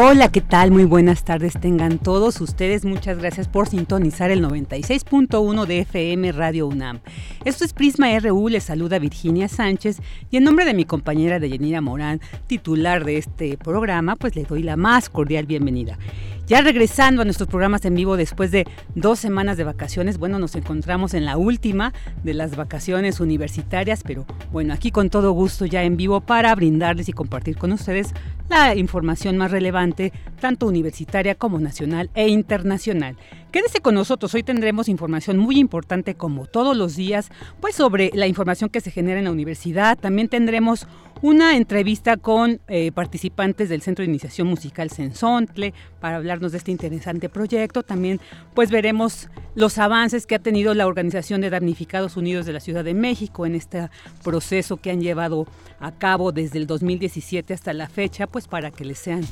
Hola, ¿qué tal? Muy buenas tardes tengan todos ustedes. Muchas gracias por sintonizar el 96.1 de FM Radio UNAM. Esto es Prisma RU, les saluda Virginia Sánchez y en nombre de mi compañera Deyanira Morán, titular de este programa, pues le doy la más cordial bienvenida. Ya regresando a nuestros programas en vivo después de dos semanas de vacaciones, bueno, nos encontramos en la última de las vacaciones universitarias, pero bueno, aquí con todo gusto ya en vivo para brindarles y compartir con ustedes la información más relevante, tanto universitaria como nacional e internacional. Quédese con nosotros, hoy tendremos información muy importante como todos los días, pues sobre la información que se genera en la universidad, también tendremos una entrevista con eh, participantes del Centro de Iniciación Musical Sensontle para hablarnos de este interesante proyecto. También pues veremos los avances que ha tenido la Organización de Damnificados Unidos de la Ciudad de México en este proceso que han llevado a cabo desde el 2017 hasta la fecha, pues para que les sean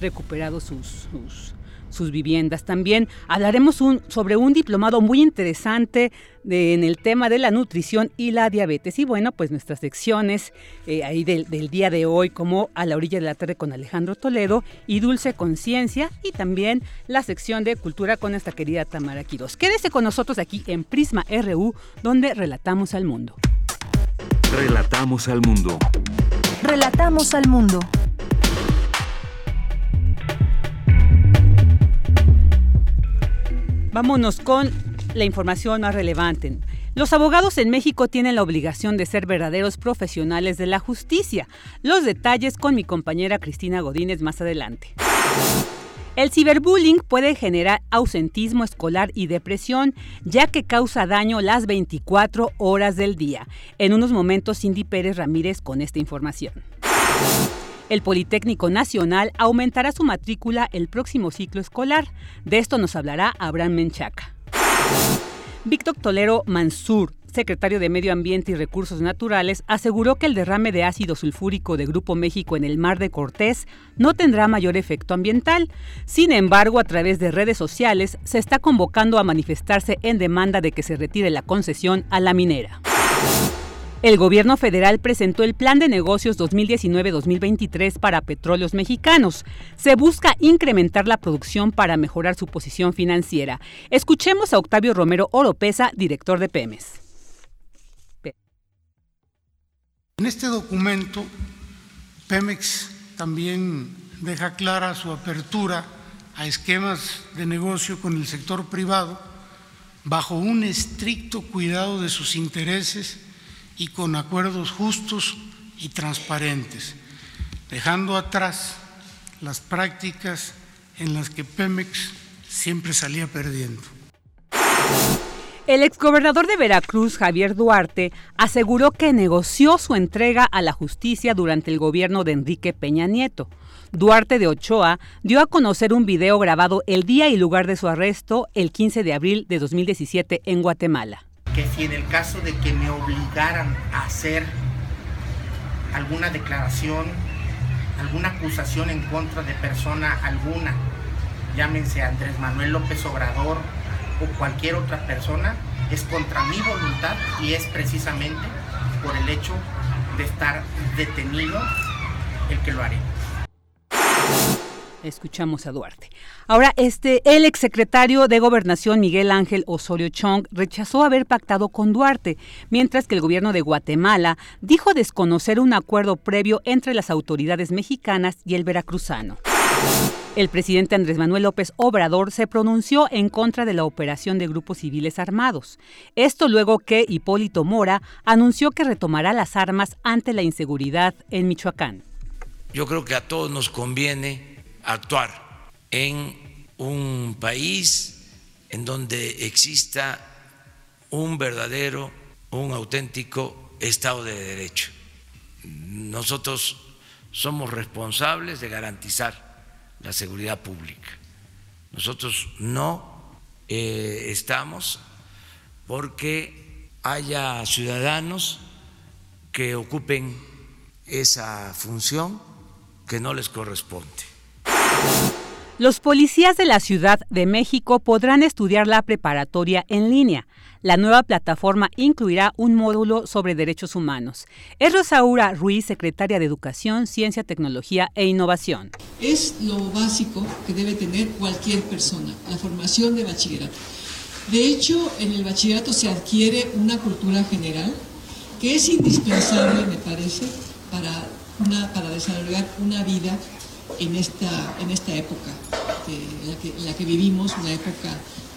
recuperados sus, sus viviendas. También hablaremos sobre un diplomado muy interesante en el tema de la nutrición y la diabetes. Y bueno, pues nuestras secciones eh, ahí del, día de hoy, como A la orilla de la tarde con Alejandro Toledo y Dulce Conciencia, y también la sección de Cultura con nuestra querida Tamara Quiroz. Quédese con nosotros aquí en Prisma RU, donde relatamos al mundo. Relatamos al mundo. Relatamos al mundo. Vámonos con la información más relevante. Los abogados en México tienen la obligación de ser verdaderos profesionales de la justicia. Los detalles con mi compañera Cristina Godínez más adelante. El ciberbullying puede generar ausentismo escolar y depresión, ya que causa daño las 24 horas del día. En unos momentos, Cindy Pérez Ramírez con esta información. El Politécnico Nacional aumentará su matrícula el próximo ciclo escolar. De esto nos hablará Abraham Menchaca. Víctor Tolero Mansur, secretario de Medio Ambiente y Recursos Naturales, aseguró que el derrame de ácido sulfúrico de Grupo México en el mar de Cortés no tendrá mayor efecto ambiental. Sin embargo, a través de redes sociales se está convocando a manifestarse en demanda de que se retire la concesión a la minera. El gobierno federal presentó el Plan de Negocios 2019-2023 para petróleos mexicanos. Se busca incrementar la producción para mejorar su posición financiera. Escuchemos a Octavio Romero Oropesa, director de Pemes. En este documento, Pemex también deja clara su apertura a esquemas de negocio con el sector privado bajo un estricto cuidado de sus intereses y con acuerdos justos y transparentes, dejando atrás las prácticas en las que Pemex siempre salía perdiendo. El exgobernador de Veracruz, Javier Duarte, aseguró que negoció su entrega a la justicia durante el gobierno de Enrique Peña Nieto. Duarte de Ochoa dio a conocer un video grabado el día y lugar de su arresto el 15 de abril de 2017 en Guatemala que si en el caso de que me obligaran a hacer alguna declaración, alguna acusación en contra de persona alguna, llámense Andrés Manuel López Obrador o cualquier otra persona, es contra mi voluntad y es precisamente por el hecho de estar detenido el que lo haré. Escuchamos a Duarte. Ahora, este, el exsecretario de Gobernación Miguel Ángel Osorio Chong rechazó haber pactado con Duarte, mientras que el gobierno de Guatemala dijo desconocer un acuerdo previo entre las autoridades mexicanas y el veracruzano. El presidente Andrés Manuel López Obrador se pronunció en contra de la operación de grupos civiles armados. Esto luego que Hipólito Mora anunció que retomará las armas ante la inseguridad en Michoacán. Yo creo que a todos nos conviene actuar en un país en donde exista un verdadero, un auténtico Estado de Derecho. Nosotros somos responsables de garantizar la seguridad pública. Nosotros no eh, estamos porque haya ciudadanos que ocupen esa función que no les corresponde. Los policías de la Ciudad de México podrán estudiar la preparatoria en línea. La nueva plataforma incluirá un módulo sobre derechos humanos. Es Rosaura Ruiz, secretaria de Educación, Ciencia, Tecnología e Innovación. Es lo básico que debe tener cualquier persona, la formación de bachillerato. De hecho, en el bachillerato se adquiere una cultura general que es indispensable, me parece, para, desarrollar una vida en esta, en esta época en, la que, en la que vivimos, una época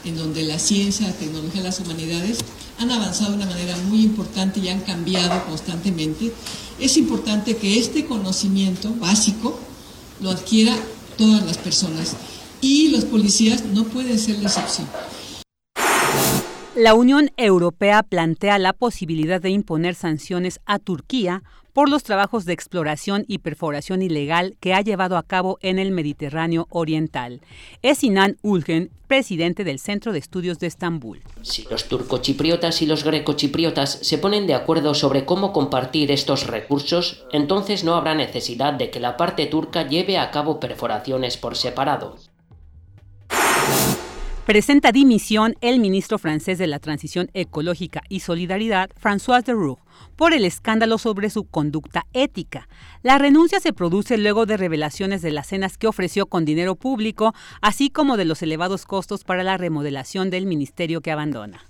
en donde la ciencia, la tecnología, las humanidades han avanzado de una manera muy importante y han cambiado constantemente. Es importante que este conocimiento básico lo adquiera todas las personas y los policías no pueden ser la excepción. La Unión Europea plantea la posibilidad de imponer sanciones a Turquía por los trabajos de exploración y perforación ilegal que ha llevado a cabo en el Mediterráneo Oriental. Es Sinan Ulgen, presidente del Centro de Estudios de Estambul. Si los turcochipriotas y los grecochipriotas se ponen de acuerdo sobre cómo compartir estos recursos, entonces no habrá necesidad de que la parte turca lleve a cabo perforaciones por separado presenta dimisión el ministro francés de la Transición Ecológica y Solidaridad, François de Roux, por el escándalo sobre su conducta ética. La renuncia se produce luego de revelaciones de las cenas que ofreció con dinero público, así como de los elevados costos para la remodelación del ministerio que abandona.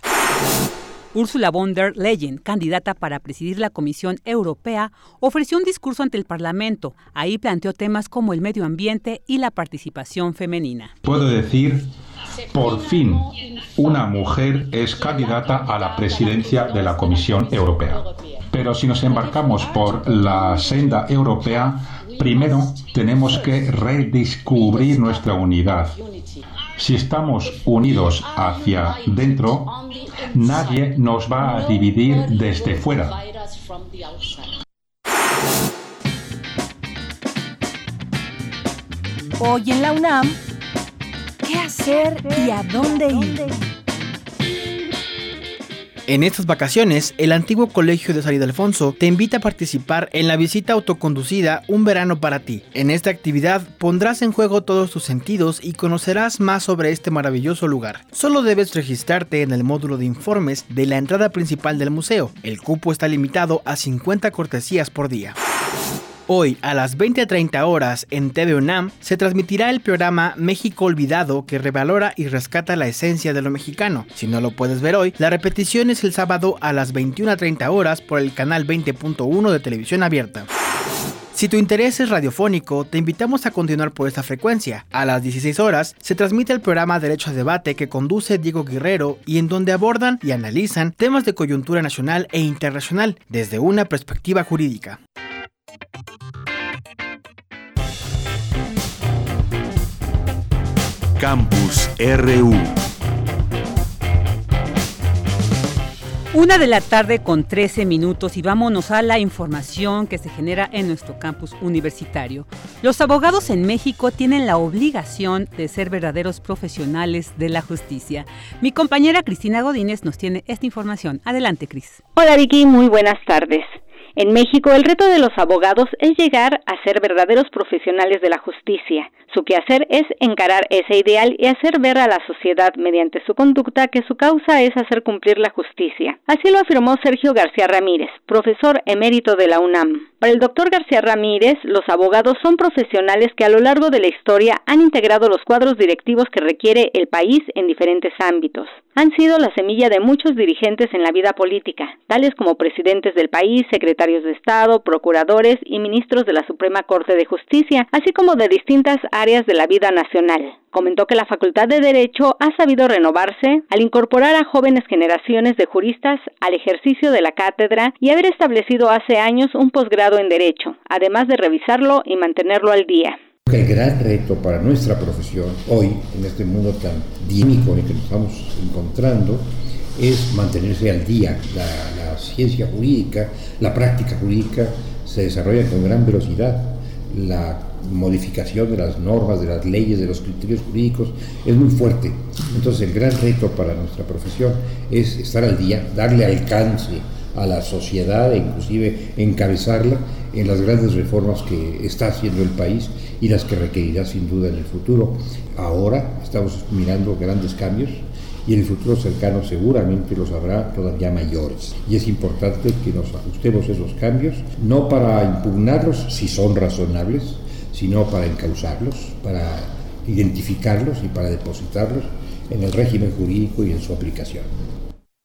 Ursula von der Leyen, candidata para presidir la Comisión Europea, ofreció un discurso ante el Parlamento. Ahí planteó temas como el medio ambiente y la participación femenina. Puedo decir por fin, una mujer es candidata a la presidencia de la Comisión Europea. Pero si nos embarcamos por la senda europea, primero tenemos que redescubrir nuestra unidad. Si estamos unidos hacia dentro, nadie nos va a dividir desde fuera. Hoy en la UNAM hacer y a dónde ir. En estas vacaciones, el antiguo Colegio de San Ildefonso te invita a participar en la visita autoconducida Un verano para ti. En esta actividad pondrás en juego todos tus sentidos y conocerás más sobre este maravilloso lugar. Solo debes registrarte en el módulo de informes de la entrada principal del museo. El cupo está limitado a 50 cortesías por día. Hoy a las 20.30 horas en TV UNAM se transmitirá el programa México Olvidado que revalora y rescata la esencia de lo mexicano. Si no lo puedes ver hoy, la repetición es el sábado a las 21.30 horas por el canal 20.1 de televisión abierta. Si tu interés es radiofónico, te invitamos a continuar por esta frecuencia. A las 16 horas se transmite el programa Derecho a Debate que conduce Diego Guerrero y en donde abordan y analizan temas de coyuntura nacional e internacional desde una perspectiva jurídica. Campus RU. Una de la tarde con 13 minutos y vámonos a la información que se genera en nuestro campus universitario. Los abogados en México tienen la obligación de ser verdaderos profesionales de la justicia. Mi compañera Cristina Godínez nos tiene esta información. Adelante, Cris. Hola, Vicky. Muy buenas tardes. En México, el reto de los abogados es llegar a ser verdaderos profesionales de la justicia. Su quehacer es encarar ese ideal y hacer ver a la sociedad mediante su conducta que su causa es hacer cumplir la justicia. Así lo afirmó Sergio García Ramírez, profesor emérito de la UNAM. Para el doctor García Ramírez, los abogados son profesionales que a lo largo de la historia han integrado los cuadros directivos que requiere el país en diferentes ámbitos. Han sido la semilla de muchos dirigentes en la vida política, tales como presidentes del país, secretarios de Estado, procuradores y ministros de la Suprema Corte de Justicia, así como de distintas áreas de la vida nacional. Comentó que la Facultad de Derecho ha sabido renovarse al incorporar a jóvenes generaciones de juristas al ejercicio de la cátedra y haber establecido hace años un posgrado en Derecho, además de revisarlo y mantenerlo al día. El gran reto para nuestra profesión hoy, en este mundo tan dinámico en el que nos estamos encontrando, es mantenerse al día. La, la ciencia jurídica, la práctica jurídica se desarrolla con gran velocidad. La modificación de las normas, de las leyes, de los criterios jurídicos es muy fuerte. Entonces el gran reto para nuestra profesión es estar al día, darle alcance a la sociedad e inclusive encabezarla en las grandes reformas que está haciendo el país y las que requerirá sin duda en el futuro. Ahora estamos mirando grandes cambios y en el futuro cercano seguramente los habrá todavía mayores. Y es importante que nos ajustemos a esos cambios, no para impugnarlos si son razonables, sino para encauzarlos, para identificarlos y para depositarlos en el régimen jurídico y en su aplicación.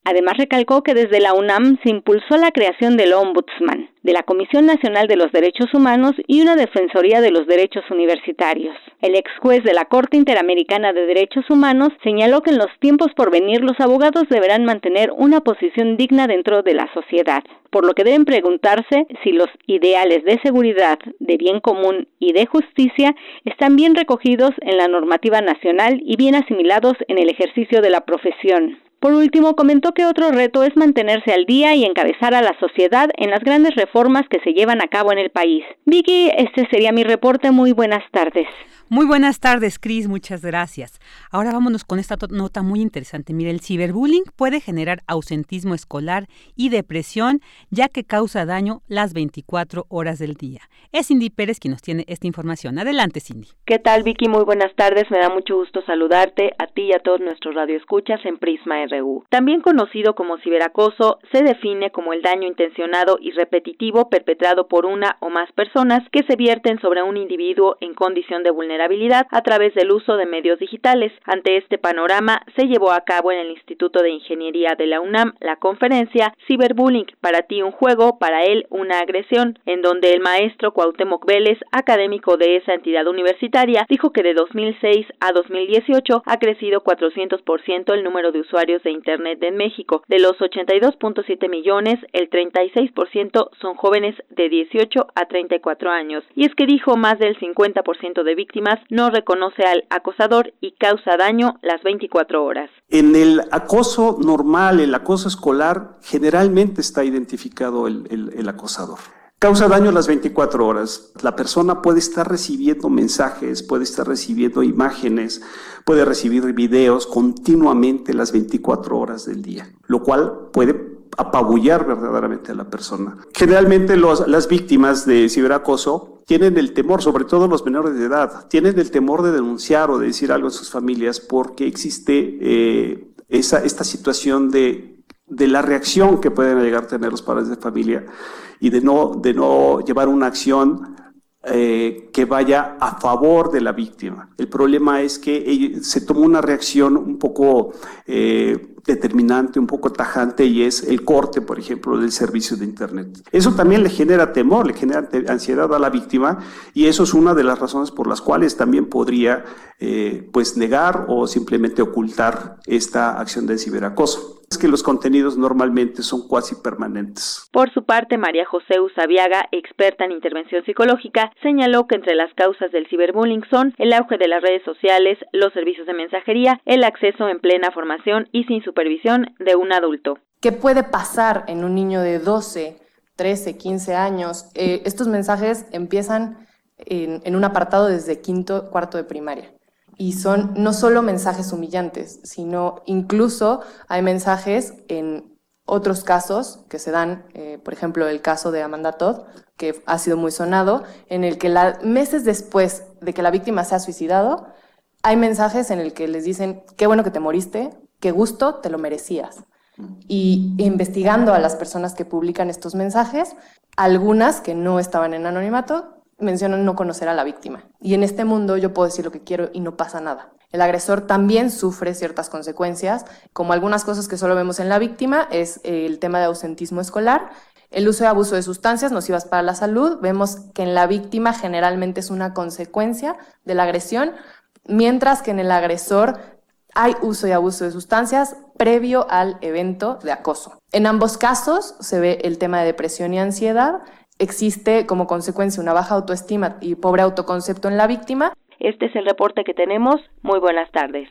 Además recalcó que desde la UNAM se impulsó la creación del Ombudsman, de la Comisión Nacional de los Derechos Humanos y una Defensoría de los Derechos Universitarios. El ex juez de la Corte Interamericana de Derechos Humanos señaló que en los tiempos por venir los abogados deberán mantener una posición digna dentro de la sociedad, por lo que deben preguntarse si los ideales de seguridad, de bien común y de justicia están bien recogidos en la normativa nacional y bien asimilados en el ejercicio de la profesión. Por último, comentó que otro reto es mantenerse al día y encabezar a la sociedad en las grandes reformas que se llevan a cabo en el país. Vicky, este sería mi reporte. Muy buenas tardes. Muy buenas tardes, Cris, muchas gracias. Ahora vámonos con esta nota muy interesante. Mire, el ciberbullying puede generar ausentismo escolar y depresión, ya que causa daño las 24 horas del día. Es Cindy Pérez quien nos tiene esta información. Adelante, Cindy. ¿Qué tal, Vicky? Muy buenas tardes. Me da mucho gusto saludarte a ti y a todos nuestros radioescuchas en Prisma RU. También conocido como ciberacoso, se define como el daño intencionado y repetitivo perpetrado por una o más personas que se vierten sobre un individuo en condición de vulnerabilidad a través del uso de medios digitales. Ante este panorama, se llevó a cabo en el Instituto de Ingeniería de la UNAM la conferencia Cyberbullying, para ti un juego, para él una agresión, en donde el maestro Cuauhtémoc Vélez, académico de esa entidad universitaria, dijo que de 2006 a 2018 ha crecido 400% el número de usuarios de Internet en México. De los 82.7 millones, el 36% son jóvenes de 18 a 34 años. Y es que dijo más del 50% de víctimas no reconoce al acosador y causa daño las 24 horas. En el acoso normal, el acoso escolar, generalmente está identificado el, acosador. Causa daño las 24 horas. La persona puede estar recibiendo mensajes, puede estar recibiendo imágenes, puede recibir videos continuamente las 24 horas del día, lo cual puede apabullar verdaderamente a la persona. Generalmente las víctimas de ciberacoso tienen el temor, sobre todo los menores de edad, tienen el temor de denunciar o de decir algo a sus familias porque existe eh, esa, esta situación de, de la reacción que pueden llegar a tener los padres de familia y de no, de no llevar una acción eh, que vaya a favor de la víctima. El problema es que se toma una reacción un poco eh, determinante, un poco tajante y es el corte, por ejemplo, del servicio de Internet. Eso también le genera temor, le genera ansiedad a la víctima y eso es una de las razones por las cuales también podría eh, pues negar o simplemente ocultar esta acción de ciberacoso que los contenidos normalmente son cuasi permanentes. Por su parte, María José Usabiaga, experta en intervención psicológica, señaló que entre las causas del ciberbullying son el auge de las redes sociales, los servicios de mensajería, el acceso en plena formación y sin supervisión de un adulto. ¿Qué puede pasar en un niño de 12, 13, 15 años? Eh, estos mensajes empiezan en un apartado desde quinto, cuarto de primaria y son no solo mensajes humillantes, sino incluso hay mensajes en otros casos que se dan, eh, por ejemplo, el caso de Amanda Todd, que ha sido muy sonado, en el que meses después de que la víctima se ha suicidado, hay mensajes en el que les dicen, qué bueno que te moriste, qué gusto, te lo merecías. Y investigando a las personas que publican estos mensajes, algunas que no estaban en anonimato mencionan no conocer a la víctima. Y en este mundo yo puedo decir lo que quiero y no pasa nada. El agresor también sufre ciertas consecuencias, como algunas cosas que solo vemos en la víctima, es el tema de ausentismo escolar, el uso y abuso de sustancias nocivas para la salud. Vemos que en la víctima generalmente es una consecuencia de la agresión, mientras que en el agresor hay uso y abuso de sustancias previo al evento de acoso. En ambos casos se ve el tema de depresión y ansiedad existe como consecuencia una baja autoestima y pobre autoconcepto en la víctima. Este es el reporte que tenemos. Muy buenas tardes.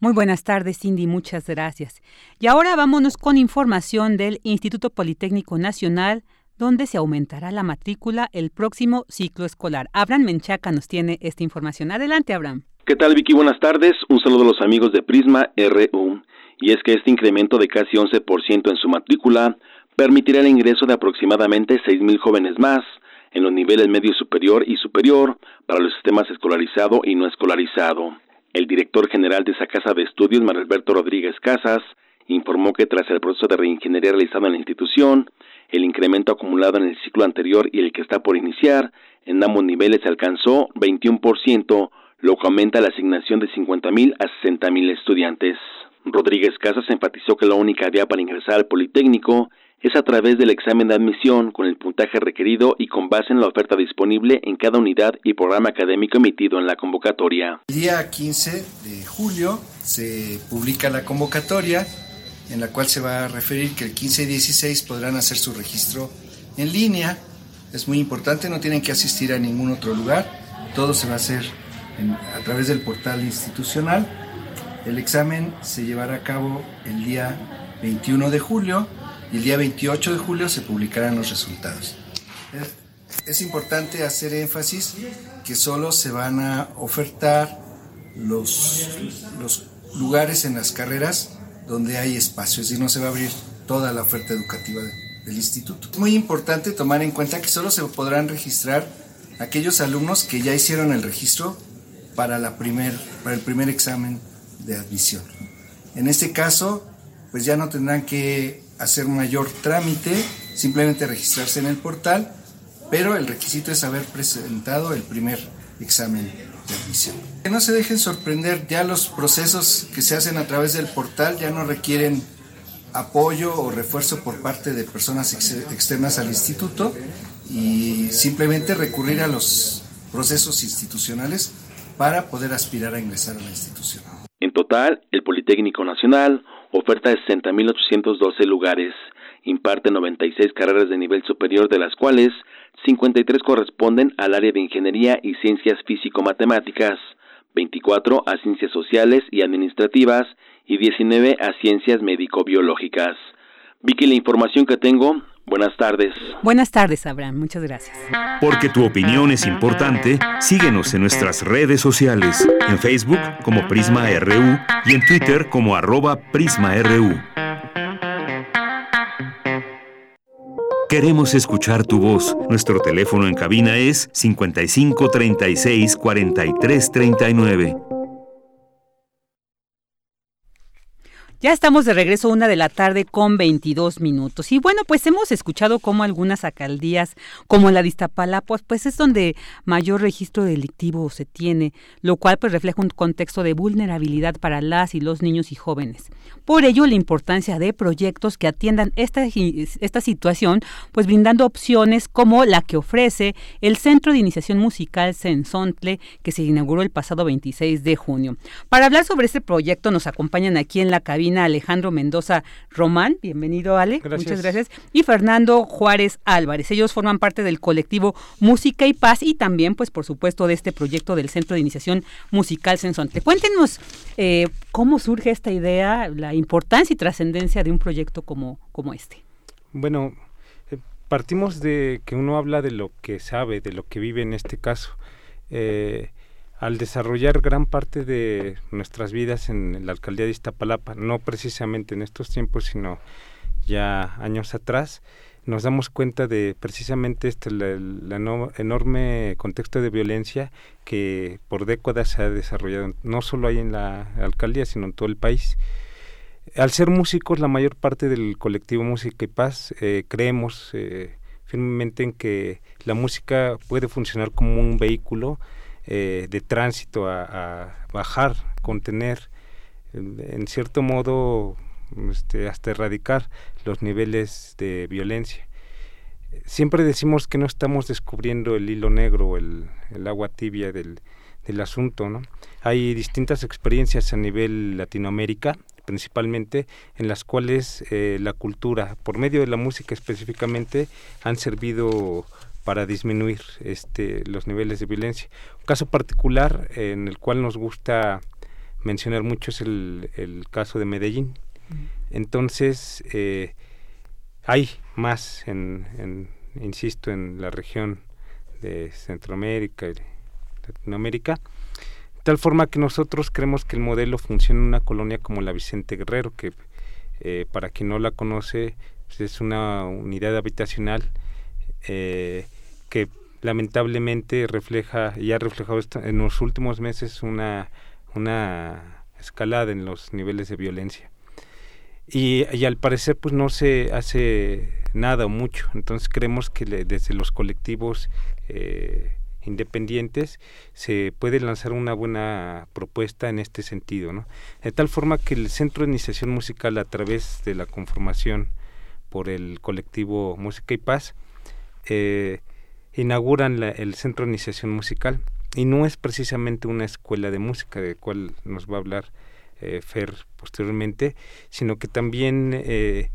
Muy buenas tardes, Cindy, muchas gracias. Y ahora vámonos con información del Instituto Politécnico Nacional, donde se aumentará la matrícula el próximo ciclo escolar. Abraham Menchaca nos tiene esta información. Adelante, Abraham. ¿Qué tal, Vicky? Buenas tardes. Un saludo a los amigos de Prisma RU. Y es que este incremento de casi 11% en su matrícula permitirá el ingreso de aproximadamente 6.000 jóvenes más en los niveles medio superior y superior para los sistemas escolarizado y no escolarizado. El director general de esa casa de estudios, Alberto Rodríguez Casas, informó que tras el proceso de reingeniería realizado en la institución, el incremento acumulado en el ciclo anterior y el que está por iniciar en ambos niveles alcanzó 21%, lo que aumenta la asignación de 50.000 a 60.000 estudiantes. Rodríguez Casas enfatizó que la única vía para ingresar al Politécnico es a través del examen de admisión con el puntaje requerido y con base en la oferta disponible en cada unidad y programa académico emitido en la convocatoria. El día 15 de julio se publica la convocatoria en la cual se va a referir que el 15 y 16 podrán hacer su registro en línea. Es muy importante, no tienen que asistir a ningún otro lugar, todo se va a hacer a través del portal institucional. El examen se llevará a cabo el día 21 de julio y el día 28 de julio se publicarán los resultados. Es importante hacer énfasis que solo se van a ofertar los, los lugares en las carreras donde hay espacio, es decir, no se va a abrir toda la oferta educativa del instituto. Es muy importante tomar en cuenta que solo se podrán registrar aquellos alumnos que ya hicieron el registro para, la primer, para el primer examen de admisión. En este caso, pues ya no tendrán que hacer mayor trámite, simplemente registrarse en el portal, pero el requisito es haber presentado el primer examen de admisión. Que no se dejen sorprender, ya los procesos que se hacen a través del portal ya no requieren apoyo o refuerzo por parte de personas externas al instituto y simplemente recurrir a los procesos institucionales para poder aspirar a ingresar a la institución. En total, el Politécnico Nacional oferta 60.812 lugares, imparte 96 carreras de nivel superior, de las cuales 53 corresponden al área de ingeniería y ciencias físico-matemáticas, 24 a ciencias sociales y administrativas y 19 a ciencias médico-biológicas. Vicky, la información que tengo, buenas tardes. Buenas tardes, Abraham, muchas gracias. Porque tu opinión es importante, síguenos en nuestras redes sociales, en Facebook como Prisma RU y en Twitter como arroba PrismaRU. Queremos escuchar tu voz. Nuestro teléfono en cabina es 55 36 Ya estamos de regreso una de la tarde con 22 minutos. Y bueno, pues hemos escuchado cómo algunas alcaldías, como la de Iztapalapa, pues es donde mayor registro delictivo se tiene, lo cual pues refleja un contexto de vulnerabilidad para las y los niños y jóvenes. Por ello, la importancia de proyectos que atiendan esta, esta situación, pues brindando opciones como la que ofrece el Centro de Iniciación Musical Sensontle, que se inauguró el pasado 26 de junio. Para hablar sobre este proyecto nos acompañan aquí en la cabina Alejandro Mendoza Román. Bienvenido, Ale. Muchas gracias. Y Fernando Juárez Álvarez. Ellos forman parte del colectivo Música y Paz y también, pues, por supuesto, de este proyecto del Centro de Iniciación Musical Sensonte. Cuéntenos eh, cómo surge esta idea, la importancia y trascendencia de un proyecto como, como este. Bueno, eh, partimos de que uno habla de lo que sabe, de lo que vive en este caso. Eh, al desarrollar gran parte de nuestras vidas en la alcaldía de Iztapalapa, no precisamente en estos tiempos, sino ya años atrás, nos damos cuenta de precisamente este el, enorme contexto de violencia que por décadas se ha desarrollado, no solo ahí en la alcaldía, sino en todo el país. Al ser músicos, la mayor parte del colectivo Música y Paz eh, creemos eh, firmemente en que la música puede funcionar como un vehículo eh, de tránsito a, bajar, contener, en, cierto modo este, hasta erradicar los niveles de violencia. Siempre decimos que no estamos descubriendo el hilo negro, el, agua tibia del, del asunto. ¿no? Hay distintas experiencias a nivel Latinoamérica, principalmente, en las cuales eh, la cultura, por medio de la música específicamente, han servido para disminuir este, los niveles de violencia. Un caso particular en el cual nos gusta mencionar mucho es el, el caso de Medellín. Entonces, eh, hay más, en, insisto, en la región de Centroamérica y Latinoamérica, de tal forma que nosotros creemos que el modelo funciona en una colonia como la Vicente Guerrero, que eh, para quien no la conoce, pues, es una unidad habitacional eh, que lamentablemente refleja y ha reflejado en los últimos meses una, una escalada en los niveles de violencia. Y, al parecer pues no se hace nada o mucho. Entonces creemos que desde los colectivos eh, independientes se puede lanzar una buena propuesta en este sentido. ¿no? De tal forma que el Centro de Iniciación Musical a través de la conformación por el colectivo Música y Paz eh, inauguran el Centro de Iniciación Musical y no es precisamente una escuela de música de cual nos va a hablar eh, Fer posteriormente, sino que también eh,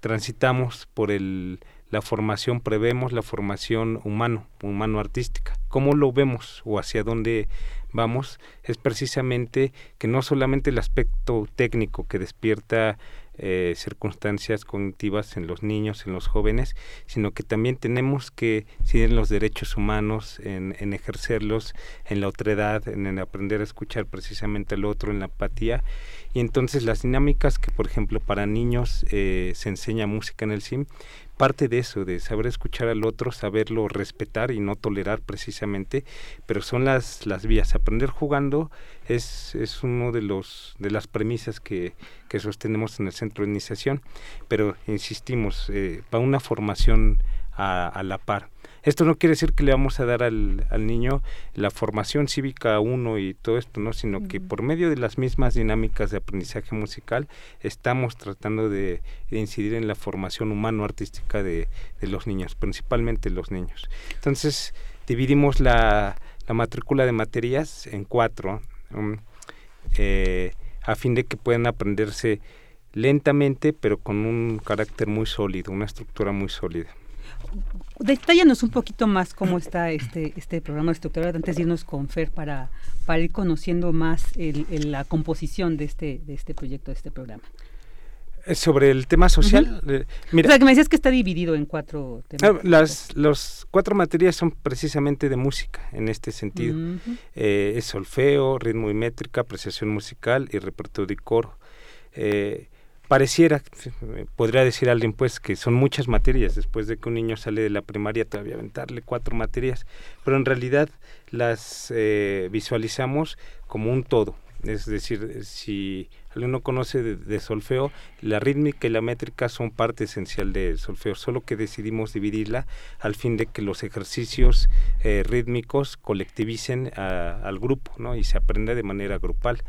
transitamos por el, la formación, prevemos la formación humano, humano artística. ¿Cómo lo vemos o hacia dónde vamos? Es precisamente que no solamente el aspecto técnico que despierta eh, circunstancias cognitivas en los niños, en los jóvenes, sino que también tenemos que seguir los derechos humanos, en, ejercerlos, en la otredad, en, en, aprender a escuchar precisamente al otro, en la apatía. Y entonces las dinámicas que, por ejemplo, para niños eh, se enseña música en el SIM, parte de eso, de saber escuchar al otro, saberlo respetar y no tolerar precisamente, pero son las, las vías. Aprender jugando es, es uno de los de las premisas que, que sostenemos en el centro de iniciación, pero insistimos, eh, para una formación a la par. Esto no quiere decir que le vamos a dar al, al niño la formación cívica uno y todo esto, ¿no? Sino que por medio de las mismas dinámicas de aprendizaje musical estamos tratando de, incidir en la formación humano-artística de, de, los niños, principalmente los niños. Entonces, dividimos la, la matrícula de materias en cuatro, um, eh, a fin de que puedan aprenderse lentamente, pero con un carácter muy sólido, una estructura muy sólida. Detállanos un poquito más cómo está este, este programa estructurado antes de irnos con Fer para, para ir conociendo más el, la composición de este, de este proyecto, de este programa. Eh, sobre el tema social, eh, mira, o sea, que me decías que está dividido en cuatro temas. Ah, las los cuatro materias son precisamente de música en este sentido. eh, es solfeo, ritmo y métrica, apreciación musical y repertorio y coro. Eh, pareciera, podría decir alguien pues que son muchas materias, después de que un niño sale de la primaria todavía aventarle cuatro materias, pero en realidad las eh, visualizamos como un todo, es decir, si alguno conoce de, solfeo, la rítmica y la métrica son parte esencial del solfeo, solo que decidimos dividirla al fin de que los ejercicios eh, rítmicos colectivicen al grupo ¿no? y se aprenda de manera grupal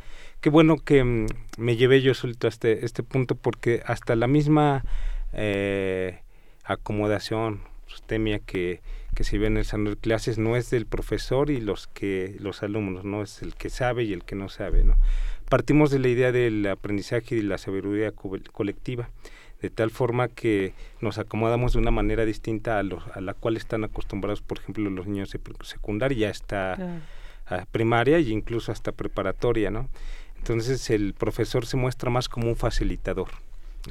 qué bueno que mm, me llevé yo solito a este, este punto porque hasta la misma eh, acomodación, sistemia que, que se ve en el salón de clases no es del profesor y los que los alumnos, no es el que sabe y el que no sabe, ¿no? Partimos de la idea del aprendizaje y de la sabiduría colectiva, de tal forma que nos acomodamos de una manera distinta a, los, a la cual están acostumbrados, por ejemplo, los niños de secundaria, hasta primaria e incluso hasta preparatoria, ¿no? Entonces el profesor se muestra más como un facilitador.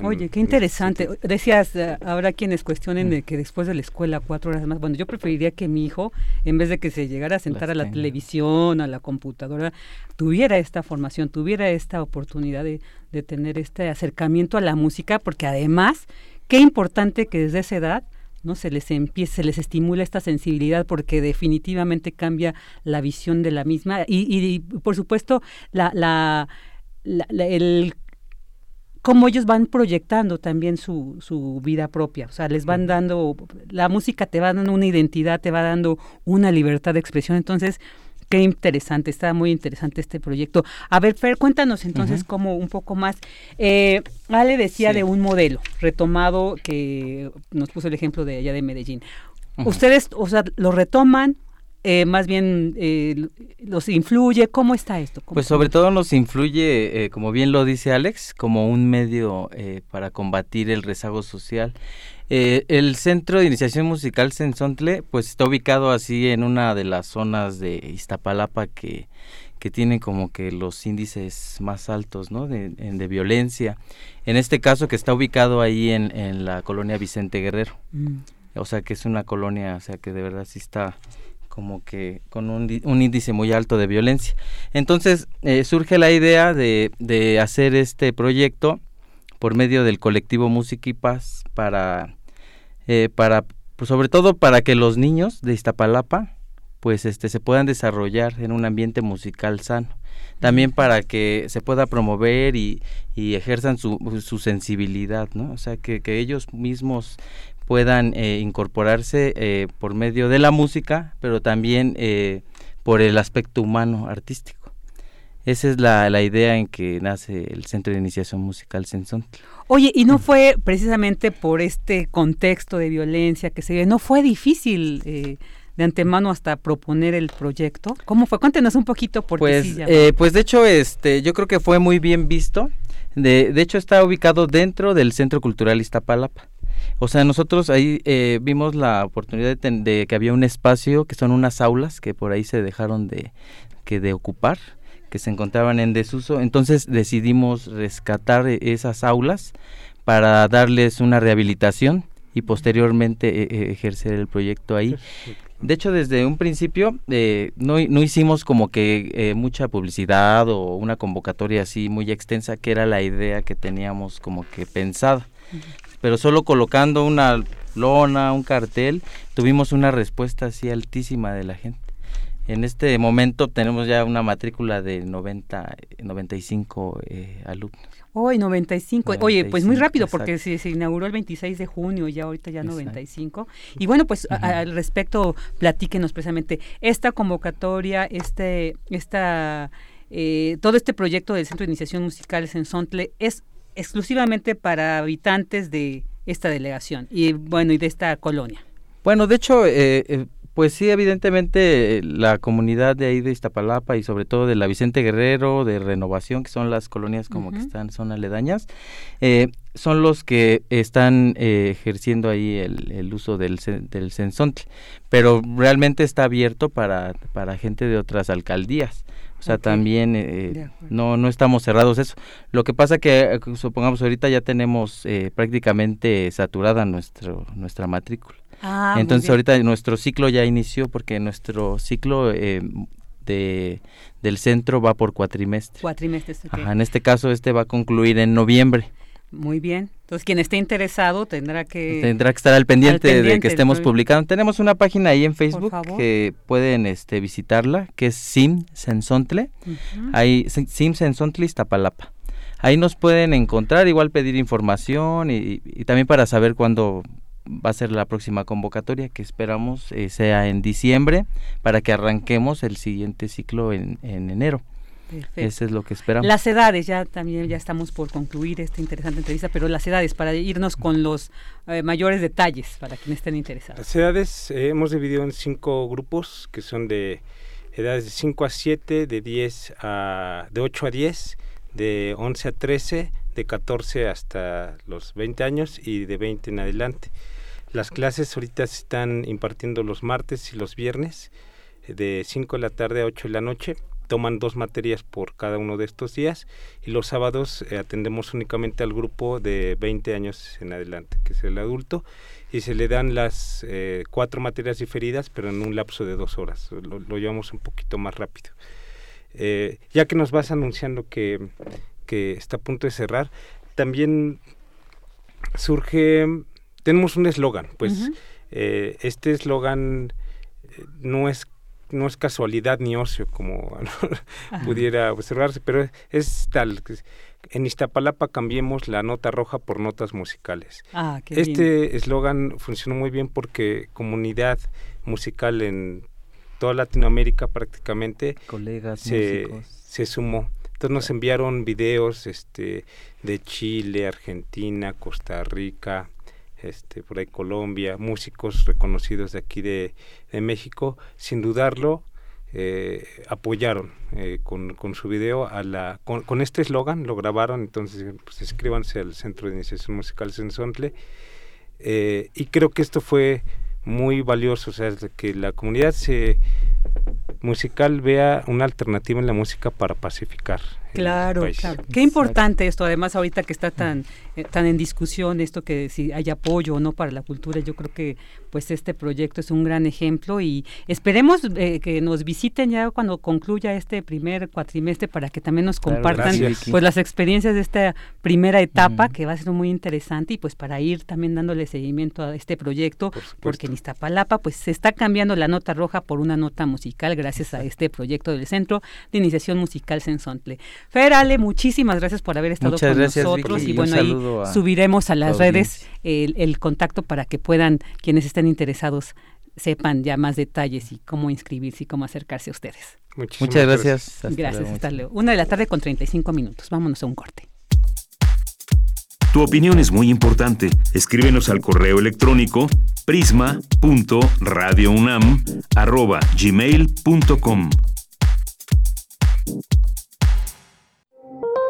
Oye, qué interesante. Decías, eh, habrá quienes cuestionen de que después de la escuela cuatro horas más. Bueno, yo preferiría que mi hijo, en vez de que se llegara a sentar a la televisión, a la computadora, tuviera esta formación, tuviera esta oportunidad de, de tener este acercamiento a la música, porque además, qué importante que desde esa edad no se les empieza, se les estimula esta sensibilidad porque definitivamente cambia la visión de la misma. Y, y, por supuesto la, la, el cómo ellos van proyectando también su, su vida propia, o sea, les van dando, la música te va dando una identidad, te va dando una libertad de expresión, entonces Qué interesante, está muy interesante este proyecto. A ver, Fer, cuéntanos entonces cómo un poco más. Eh, Ale decía de un modelo retomado que nos puso el ejemplo de allá de Medellín. Ustedes, o sea, lo retoman, eh, más bien eh, los influye? ¿Cómo está esto? pues sobre todo nos influye, eh, como bien lo dice Alex, como un medio para combatir el rezago social. El Centro de Iniciación Musical Sensontle pues está ubicado así en una de las zonas de Iztapalapa que, que tienen como que los índices más altos ¿no? de, de violencia. En este caso que está ubicado ahí en, en la colonia Vicente Guerrero. Mm. O sea que es una colonia, o sea que de verdad sí está como que con un, índice muy alto de violencia. Entonces eh, surge la idea de, de, hacer este proyecto por medio del colectivo Música y Paz para, eh, para pues sobre todo para que los niños de Iztapalapa pues este se puedan desarrollar en un ambiente musical sano también para que se pueda promover y, y ejerzan su, su, sensibilidad, ¿no? O sea, que, que ellos mismos puedan eh, incorporarse eh, por medio de la música, pero también eh, por el aspecto humano artístico. Esa es la, la, idea en que nace el Centro de Iniciación Musical Sensón. Oye, ¿y no fue precisamente por este contexto de violencia que se ve, no fue difícil de antemano hasta proponer el proyecto? ¿Cómo fue? Cuéntenos un poquito porque pues, pues de hecho, este, yo creo que fue muy bien visto. De, de hecho, está ubicado dentro del Centro Cultural Iztapalapa. O sea, nosotros ahí eh, vimos la oportunidad de, que había un espacio que son unas aulas que por ahí se dejaron de, que de ocupar, que se encontraban en desuso. Entonces decidimos rescatar e, esas aulas para darles una rehabilitación y posteriormente e, e, ejercer el proyecto ahí. De hecho, desde un principio eh, no, no, hicimos como que eh, mucha publicidad o una convocatoria así muy extensa, que era la idea que teníamos como que pensada pero solo colocando una lona, un cartel, tuvimos una respuesta así altísima de la gente. En este momento tenemos ya una matrícula de 90, 95 eh, alumnos. Hoy 95. Oye, pues muy rápido porque se, se, inauguró el 26 de junio y ya ahorita ya 95. Y bueno, pues al respecto, platíquenos precisamente esta convocatoria, este, esta, eh, todo este proyecto del Centro de Iniciación Musical en Sontle es exclusivamente para habitantes de esta delegación y bueno y de esta colonia. Bueno, de hecho, eh, eh, pues sí, evidentemente la comunidad de ahí de Iztapalapa y sobre todo de la Vicente Guerrero, de Renovación, que son las colonias como que están, son aledañas, eh, son los que están ejerciendo ahí el, uso del, del pero realmente está abierto para, para gente de otras alcaldías. O sea, también eh, no, no estamos cerrados eso. Lo que pasa que, eh, supongamos, ahorita ya tenemos eh, prácticamente saturada nuestro, nuestra matrícula. Ah, Entonces ahorita nuestro ciclo ya inició porque nuestro ciclo de, del centro va por cuatrimestre. Cuatrimestre. en este caso este va a concluir en noviembre. Muy bien. Entonces, quien esté interesado tendrá que... Tendrá que estar al pendiente, de que estemos publicando. Tenemos una página ahí en Facebook que pueden este, visitarla, que es Sim Sensontle. Ahí, Sim Sensontle Iztapalapa. Ahí nos pueden encontrar, igual pedir información y, también para saber cuándo va a ser la próxima convocatoria, que esperamos eh, sea en diciembre, para que arranquemos el siguiente ciclo en enero. Eso es lo que esperamos. Las edades, ya también ya estamos por concluir esta interesante entrevista, pero las edades, para irnos con los eh, mayores detalles, para quienes estén interesados. Las edades eh, hemos dividido en cinco grupos, que son de edades de 5 a 7, de 10 a, de 8 a 10, de 11 a 13, de 14 hasta los 20 años y de 20 en adelante. Las clases ahorita se están impartiendo los martes y los viernes, de 5 de la tarde a 8 de la noche toman dos materias por cada uno de estos días y los sábados eh, atendemos únicamente al grupo de 20 años en adelante, que es el adulto, y se le dan las eh, cuatro materias diferidas, pero en un lapso de dos horas. Lo, llevamos un poquito más rápido. Eh, ya que nos vas anunciando que, que está a punto de cerrar, también surge, tenemos un eslogan, pues este eslogan no es no es casualidad ni ocio como pudiera observarse, pero es tal. En Iztapalapa cambiemos la nota roja por notas musicales. Ah, este eslogan funcionó muy bien porque comunidad musical en toda Latinoamérica prácticamente colegas se, se sumó. Entonces nos enviaron videos este, de Chile, Argentina, Costa Rica, este, por ahí Colombia, músicos reconocidos de aquí de, México, sin dudarlo, eh, apoyaron eh, con, con, su video a la con, este eslogan lo grabaron entonces pues escríbanse al centro de iniciación musical Sensontle eh, y creo que esto fue muy valioso o sea que la comunidad se musical vea una alternativa en la música para pacificar Claro, claro. Qué importante esto, además ahorita que está tan, eh, tan en discusión esto que si hay apoyo o no para la cultura, yo creo que pues este proyecto es un gran ejemplo y esperemos eh, que nos visiten ya cuando concluya este primer cuatrimestre para que también nos compartan pues las experiencias de esta primera etapa que va a ser muy interesante y pues para ir también dándole seguimiento a este proyecto porque en Iztapalapa pues se está cambiando la nota roja por una nota musical gracias a este proyecto del Centro de Iniciación Musical Sensontle. Fer, Ale, muchísimas gracias por haber estado con nosotros y, bueno, ahí subiremos a las redes el, contacto para que puedan quienes estén interesados sepan ya más detalles y cómo inscribirse y cómo acercarse a ustedes. Muchas gracias. gracias, hasta luego. Una de la tarde con 35 minutos. Vámonos a un corte. Tu opinión es muy importante. Escríbenos al correo electrónico prisma.radiounam@gmail.com.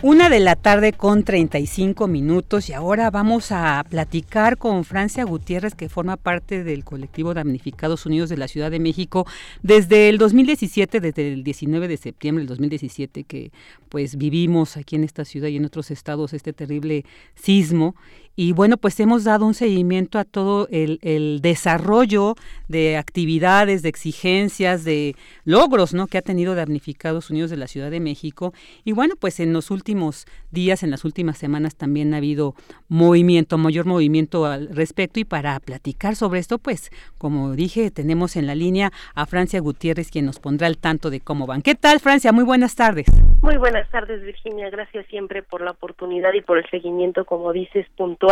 Una de la tarde con 35 minutos y ahora vamos a platicar con Francia Gutiérrez que forma parte del colectivo Damnificados Unidos de la Ciudad de México desde el 2017, desde el 19 de septiembre del 2017 que pues vivimos aquí en esta ciudad y en otros estados este terrible sismo y bueno, pues hemos dado un seguimiento a todo el, el, desarrollo de actividades, de exigencias, de logros ¿no? que ha tenido Damnificados Unidos de la Ciudad de México. Y bueno, pues en los últimos días, en las últimas semanas también ha habido movimiento, mayor movimiento al respecto. Y para platicar sobre esto, pues como dije, tenemos en la línea a Francia Gutiérrez, quien nos pondrá al tanto de cómo van. ¿Qué tal, Francia? Muy buenas tardes. Muy buenas tardes, Virginia. Gracias siempre por la oportunidad y por el seguimiento, como dices, puntual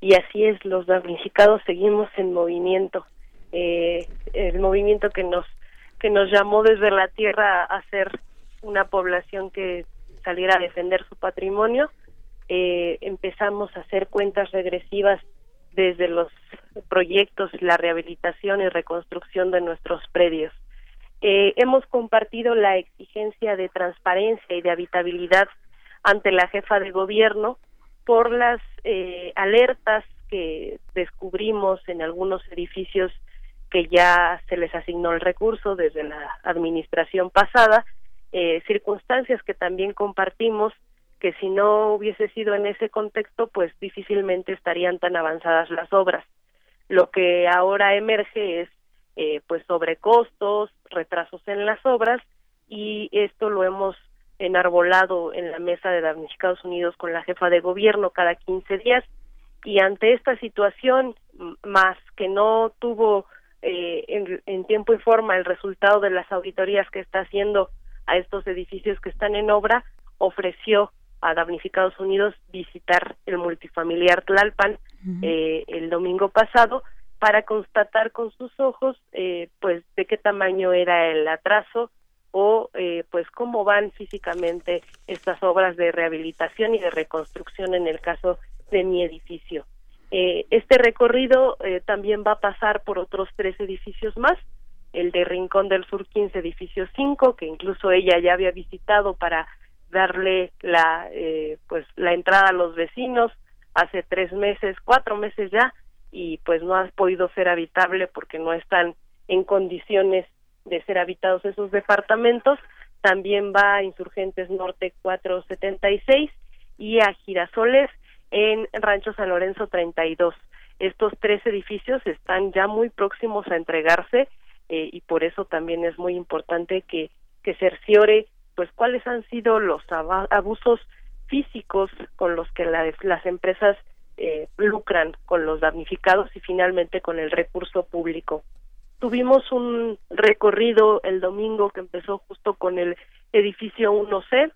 y así es, los damnificados seguimos en movimiento. Eh, el movimiento que nos que nos llamó desde la tierra a ser una población que saliera a defender su patrimonio. Eh, empezamos a hacer cuentas regresivas desde los proyectos, la rehabilitación y reconstrucción de nuestros predios. Eh, hemos compartido la exigencia de transparencia y de habitabilidad ante la jefa de gobierno por las eh, alertas que descubrimos en algunos edificios que ya se les asignó el recurso desde la administración pasada, eh, circunstancias que también compartimos que si no hubiese sido en ese contexto, pues difícilmente estarían tan avanzadas las obras. Lo que ahora emerge es eh, pues sobrecostos, retrasos en las obras y esto lo hemos enarbolado en la mesa de damnificados unidos con la jefa de gobierno cada 15 días. Y ante esta situación más que no tuvo eh, en, en, tiempo y forma el resultado de las auditorías que está haciendo a estos edificios que están en obra ofreció a damnificados unidos visitar el multifamiliar Tlalpan eh, el domingo pasado para constatar con sus ojos eh, pues de qué tamaño era el atraso o eh, pues cómo van físicamente estas obras de rehabilitación y de reconstrucción en el caso de mi edificio. Eh, este recorrido eh, también va a pasar por otros tres edificios más, el de Rincón del Sur 15, edificio 5, que incluso ella ya había visitado para darle la pues la entrada a los vecinos hace tres meses, cuatro meses ya, y pues no ha podido ser habitable porque no están en condiciones de ser habitados esos departamentos. También va a Insurgentes Norte 476 y a Girasoles en Rancho San Lorenzo 32. Estos tres edificios están ya muy próximos a entregarse eh, y por eso también es muy importante que, que cerciore pues cuáles han sido los abusos físicos con los que las empresas eh, lucran con los damnificados y finalmente con el recurso público. Tuvimos un recorrido el domingo que empezó justo con el edificio 1C,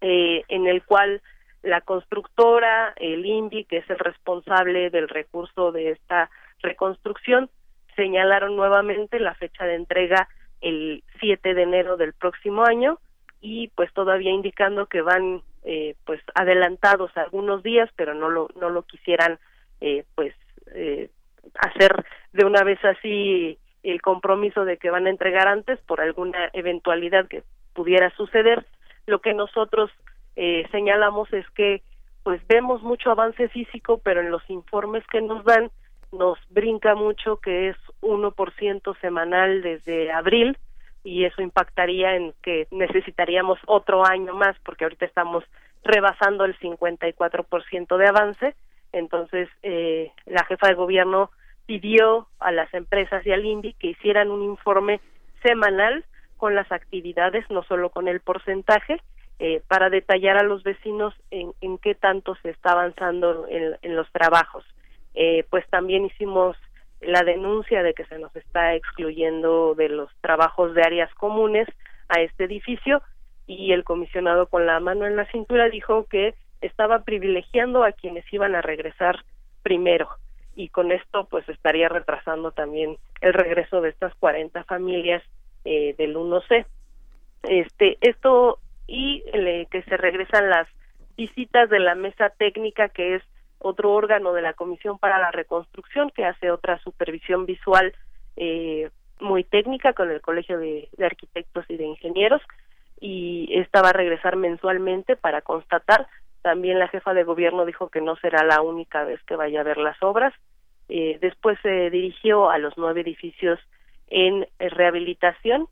eh, en el cual la constructora, el INVI, que es el responsable del recurso de esta reconstrucción, señalaron nuevamente la fecha de entrega el 7 de enero del próximo año y pues todavía indicando que van eh, pues adelantados algunos días pero no lo no lo quisieran eh, pues eh, hacer de una vez así el compromiso de que van a entregar antes por alguna eventualidad que pudiera suceder lo que nosotros eh, señalamos es que pues vemos mucho avance físico pero en los informes que nos dan nos brinca mucho que es 1% semanal desde abril y eso impactaría en que necesitaríamos otro año más porque ahorita estamos rebasando el 54% de avance. Entonces, eh, la jefa de gobierno pidió a las empresas y al INDI que hicieran un informe semanal con las actividades, no solo con el porcentaje, eh, para detallar a los vecinos en, en, qué tanto se está avanzando en, en los trabajos. Eh, pues también hicimos la denuncia de que se nos está excluyendo de los trabajos de áreas comunes a este edificio y el comisionado con la mano en la cintura dijo que estaba privilegiando a quienes iban a regresar primero y con esto pues estaría retrasando también el regreso de estas 40 familias eh, del 1C. Este esto y que se regresan las visitas de la mesa técnica que es otro órgano de la Comisión para la Reconstrucción que hace otra supervisión visual eh, muy técnica con el Colegio de, Arquitectos y de Ingenieros y esta va a regresar mensualmente para constatar. También la jefa de gobierno dijo que no será la única vez que vaya a ver las obras. Eh, después se dirigió a los nueve edificios en rehabilitación,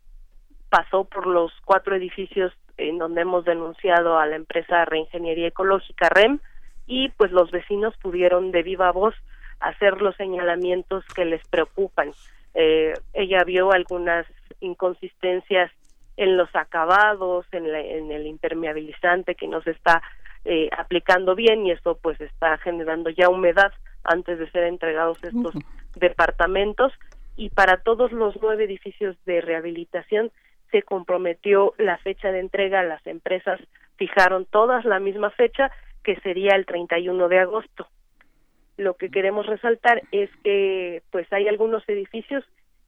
pasó por los cuatro edificios en donde hemos denunciado a la empresa Reingeniería Ecológica REM, y pues los vecinos pudieron de viva voz hacer los señalamientos que les preocupan. Eh, ella vio algunas inconsistencias en los acabados, en, en el impermeabilizante que no se está eh, aplicando bien y eso pues está generando ya humedad antes de ser entregados estos departamentos y para todos los nueve edificios de rehabilitación se comprometió la fecha de entrega, las empresas fijaron todas la misma fecha que sería el 31 de agosto. Lo que queremos resaltar es que pues hay algunos edificios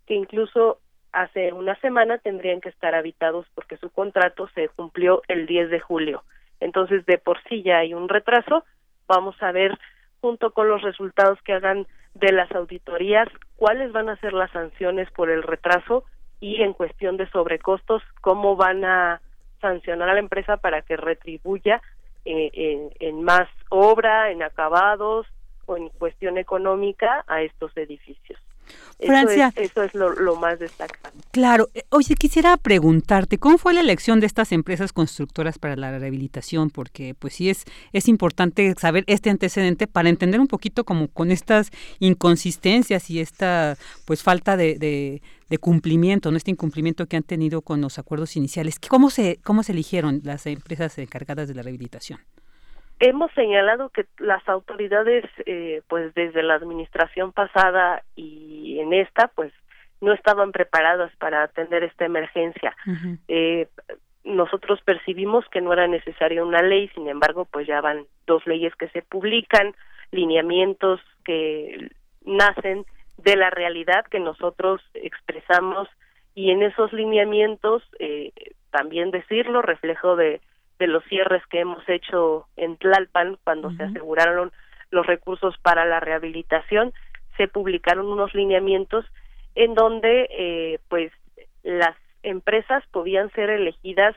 que incluso hace una semana tendrían que estar habitados porque su contrato se cumplió el 10 de julio. Entonces, de por sí ya hay un retraso. Vamos a ver, junto con los resultados que hagan de las auditorías, cuáles van a ser las sanciones por el retraso y en cuestión de sobrecostos, cómo van a sancionar a la empresa para que retribuya en, en más obra, en acabados o en cuestión económica a estos edificios. Francia. Eso es, lo, más destacado. Claro. Eh, oye, quisiera preguntarte, ¿cómo fue la elección de estas empresas constructoras para la rehabilitación? Porque pues sí es, es importante saber este antecedente para entender un poquito como con estas inconsistencias y esta pues falta de, de, de cumplimiento, ¿no? este incumplimiento que han tenido con los acuerdos iniciales. ¿Cómo se, cómo se eligieron las empresas encargadas de la rehabilitación? Hemos señalado que las autoridades, eh, pues desde la administración pasada y en esta, pues no estaban preparadas para atender esta emergencia. eh, nosotros percibimos que no era necesaria una ley, sin embargo, pues ya van dos leyes que se publican, lineamientos que nacen de la realidad que nosotros expresamos y en esos lineamientos eh, también decirlo reflejo de de los cierres que hemos hecho en Tlalpan cuando se aseguraron los recursos para la rehabilitación se publicaron unos lineamientos en donde eh, pues las empresas podían ser elegidas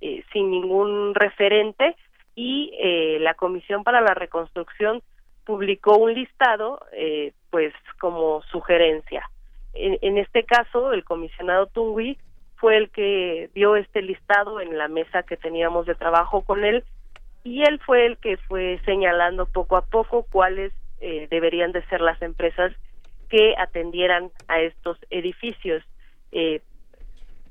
eh, sin ningún referente y eh, la Comisión para la Reconstrucción publicó un listado eh, pues como sugerencia. En, en este caso, el comisionado Tungui fue el que dio este listado en la mesa que teníamos de trabajo con él y él fue el que fue señalando poco a poco cuáles eh, deberían de ser las empresas que atendieran a estos edificios. Eh,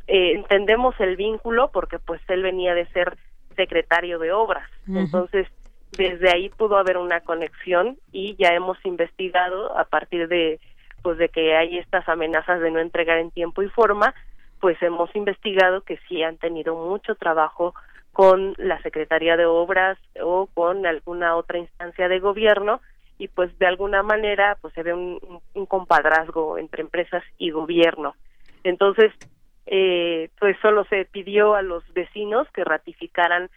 eh, entendemos el vínculo porque pues él venía de ser secretario de obras, entonces desde ahí pudo haber una conexión y ya hemos investigado a partir de pues de que hay estas amenazas de no entregar en tiempo y forma pues hemos investigado que sí han tenido mucho trabajo con la Secretaría de Obras o con alguna otra instancia de gobierno y pues de alguna manera pues se ve un, un compadrazgo entre empresas y gobierno. Entonces, eh, pues solo se pidió a los vecinos que ratificaran